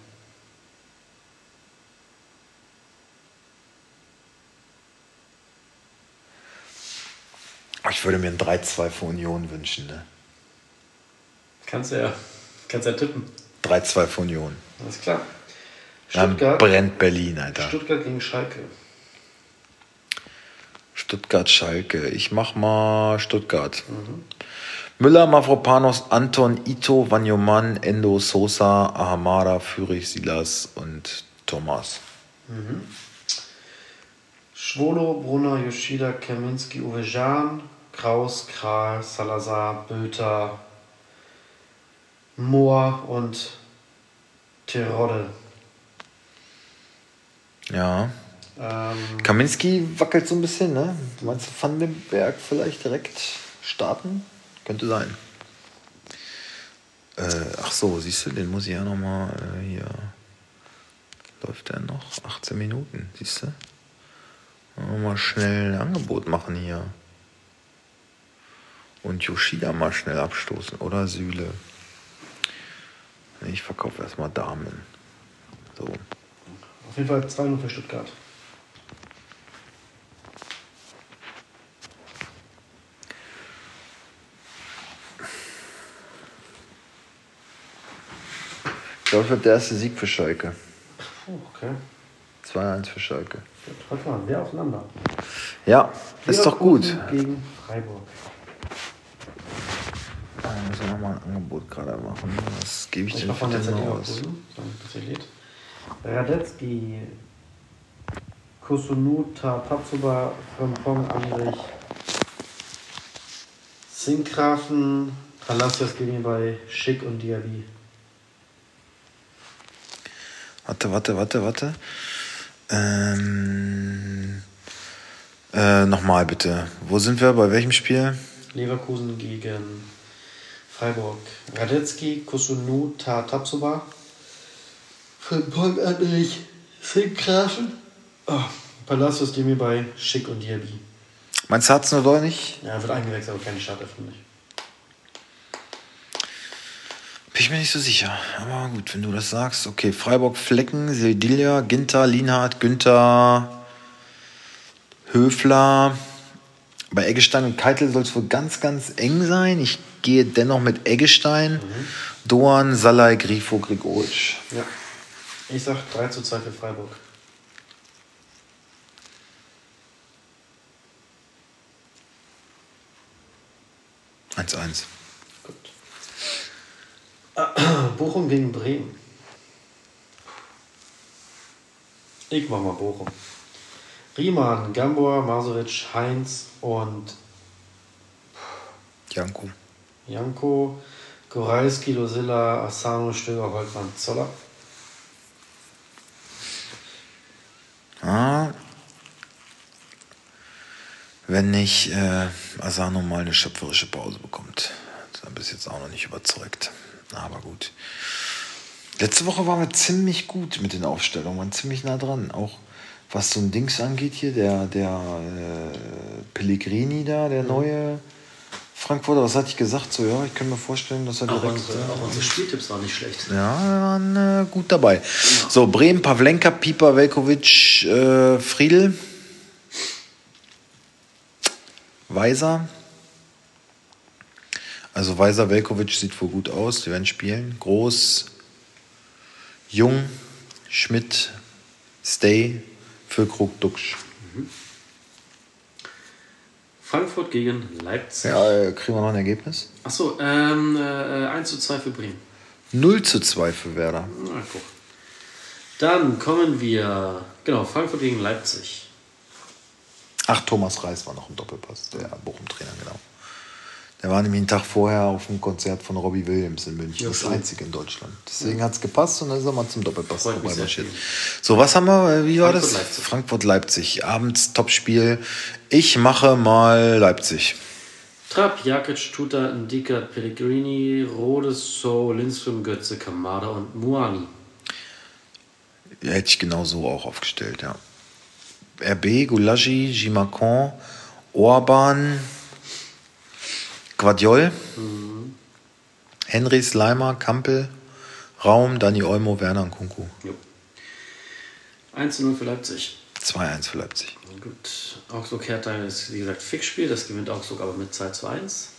Ich würde mir ein 3-2 für Union wünschen. Ne? Kannst du ja, kannst ja tippen. 3-2 für Union. Alles klar. Stuttgart, Dann brennt Berlin, Alter. Stuttgart gegen Schalke. Stuttgart, Schalke. Ich mach mal Stuttgart. Mhm. Müller, Mavropanos, Anton, Ito, Vanyoman, Endo, Sosa, Ahamada, Fürich, Silas und Thomas. Mhm. Schwolo, Brunner, Yoshida, Kaminski, Uwe Jan, Kraus, Kral, Salazar, Böter, Moor und Terodde. Ja. Ähm, Kaminski wackelt so ein bisschen, ne? Meinst du Van den Berg vielleicht direkt starten? Könnte sein. Äh, ach so, siehst du, den muss ich ja nochmal äh, hier. Läuft der noch? 18 Minuten, siehst du? Mal schnell ein Angebot machen hier. Und Yoshida mal schnell abstoßen. Oder Sühle. Ich verkaufe erstmal Damen. So. Auf jeden Fall 2-0 für Stuttgart. Das wird der erste Sieg für Schalke. Oh, okay. 2-1 für Schalke. Heute waren wir aufeinander. Ja, ist doch gut. Gegen Freiburg. Da müssen wir nochmal ein Angebot gerade machen. Was gebe ich, ich denn für den aus? Radetzky, Kusunuta, Tatsuba, Frimpong, Andrich, Sinkgrafen, Palacios gegen bei Schick und Diaby. Warte, warte, warte, warte. Ähm, äh, Nochmal bitte. Wo sind wir? Bei welchem Spiel? Leverkusen gegen Freiburg. Radetzky, Kusunu, Tatsuba. Frimpong, Andrich, Sinkgrafen. Oh, Palacios Demi bei Schick und Diaby. Meinst du, hat es nur doch nicht? Ja, wird eingewechselt, aber keine Startelf für mich. Bin ich mir nicht so sicher. Aber gut, wenn du das sagst. Okay, Freiburg, Flecken, Sevilla, Ginter, Lienhardt, Günther, Höfler. Bei Eggestein und Keitel soll es wohl ganz, ganz eng sein. Ich gehe dennoch mit Eggestein, mhm. Doan, Salai, Grifo, Grigoric. Ja. Ich sag 3 zu 2 für Freiburg. Eins, eins. <clears throat> Bochum gegen Bremen. Ich mach mal Bochum. Riemann, Gambor, Masovic, Heinz und Janko. Janko, Goralski, Losilla, Asano, Stöger, Holtmann, Zoller. Ah. wenn nicht äh, Asano mal eine schöpferische Pause bekommt. Da bin ich jetzt auch noch nicht überzeugt. Aber gut. Letzte Woche waren wir ziemlich gut mit den Aufstellungen, waren ziemlich nah dran. Auch was so ein Dings angeht hier, der, der äh, Pellegrini da, der neue Frankfurter, was hatte ich gesagt? So, ja, ich kann mir vorstellen, dass er Auch direkt. unsere, auch unsere Spieltipps waren nicht schlecht. Ja, wir waren äh, gut dabei. So, Bremen, Pavlenka, Pieper, Velkovic, äh, Friedel. Weiser. Also Weiser, Velkovic sieht wohl gut aus. Die werden spielen. Groß, Jung, Schmidt, Stay, Füllkrug, Duxch. Frankfurt gegen Leipzig. Ja, äh, kriegen wir noch ein Ergebnis? Achso, ähm, äh, 1 zu 2 für Bremen. 0 zu 2 für Werder. Na, guck. Dann kommen wir, genau, Frankfurt gegen Leipzig. Ach, Thomas Reis war noch im Doppelpass, der Bochum-Trainer, genau. Der war nämlich einen Tag vorher auf dem Konzert von Robbie Williams in München. Ja, das schön. einzige in Deutschland. Deswegen hat es gepasst und dann ist er mal zum Doppelpass vorbeimarschiert. So, was haben wir? Äh, Wie war das? Frankfurt-Leipzig. Frankfurt-Leipzig. Abends Topspiel. Ich mache mal Leipzig. Trapp, Jakic, Tuta, Ndika, Pellegrini, Rode, So, Lindström, Götze, Kamada und Muani. Ja, hätte ich genau so auch aufgestellt, ja. RB, Gulagi, Gimacon, Orban, Guardiol, Henry, Slimer, Kampel, Raum, Dani Olmo, Werner und Kunku. Jo. 1 zu 0 für Leipzig. 2-1 für Leipzig. Gut, Augsburg Hertha ist wie gesagt Fixspiel, das gewinnt Augsburg aber mit 2 zu 1.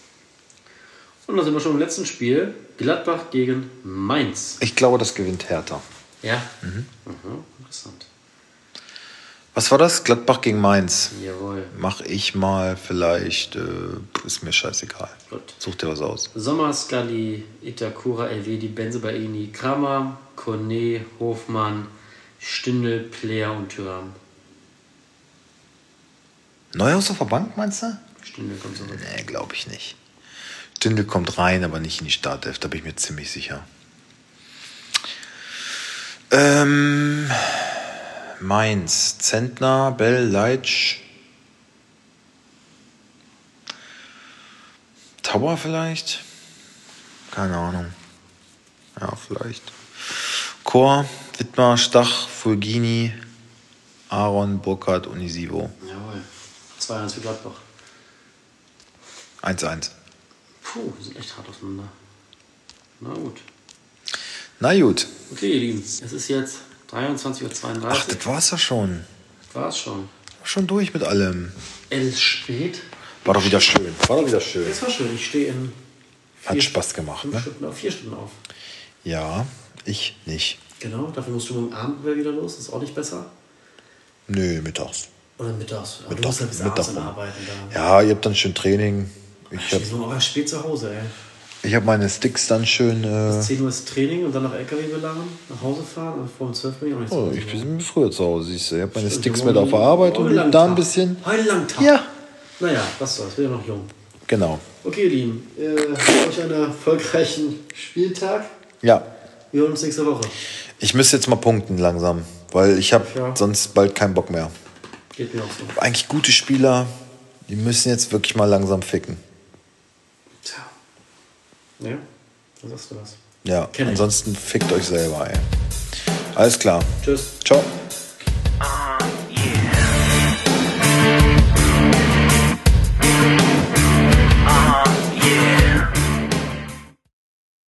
Und dann sind wir schon im letzten Spiel. Gladbach gegen Mainz. Ich glaube, das gewinnt Hertha. Ja. Mhm. interessant. Was war das? Gladbach gegen Mainz. Jawohl. Mach ich mal vielleicht, äh, ist mir scheißegal. Gut. Such dir was aus. Sommer, Scully, Itakura, Elvedi, Benzebaini, Kramer, Kone, Hofmann, Stindl, Player und Thuram. Neuhaus auf der Bank, meinst du? Stindl kommt zurück. Nee, glaube ich nicht. Stindl kommt rein, aber nicht in die Startelf, da bin ich mir ziemlich sicher. Ähm, Mainz, Zentner, Bell, Leitsch. Tower vielleicht? Keine Ahnung. Ja, vielleicht. Chor, Wittmar, Stach, Fulgini, Aaron, Burkhardt, Unisivo. Jawohl. 2-1 für Gladbach. 1-1. Puh, die sind echt hart auseinander. Na gut. Na gut. Okay, ihr Lieben, es ist jetzt 23.32 Uhr. Ach, das war's ja schon. war es schon. Schon durch mit allem. Es ist spät. War doch wieder schön. War doch wieder schön. Es war schön. Ich stehe in Hat vier- Spaß gemacht, fünf ne? Stunden auf, vier Stunden auf. Ja, ich nicht. Genau, dafür musst du morgen Abend wieder los. Ist auch nicht besser. Nö, mittags. Oder mittags. Aber du Mittag- musst halt bis Mittag arbeiten. Da. Ja, ihr habt dann schön Training. Ich Ich habe bin aber spät zu Hause, ey. Ich hab meine Sticks dann schön. Äh, 10 Uhr ist Training und dann noch LKW beladen, nach Hause fahren und vor um 12 bin ich auch nicht oh, ich bin früher zu Hause, siehst du. Ich habe meine Stimmt, Sticks mit auf der Arbeit und da ein bisschen. Heute lang Tag. Ja, Naja, was soll's, bin ja noch jung. genau. Okay, ihr Lieben, äh, euch einen erfolgreichen Spieltag. Ja. Wir hören uns nächste Woche. Ich müsste jetzt mal punkten langsam, weil ich habe Ja. sonst bald keinen Bock mehr. Geht mir auch so. Eigentlich gute Spieler, die müssen jetzt wirklich mal langsam ficken. Ja, da sagst du was. Ja, Kenn ansonsten ich. fickt euch selber, ey. Alles klar. Tschüss. Ciao. Ah.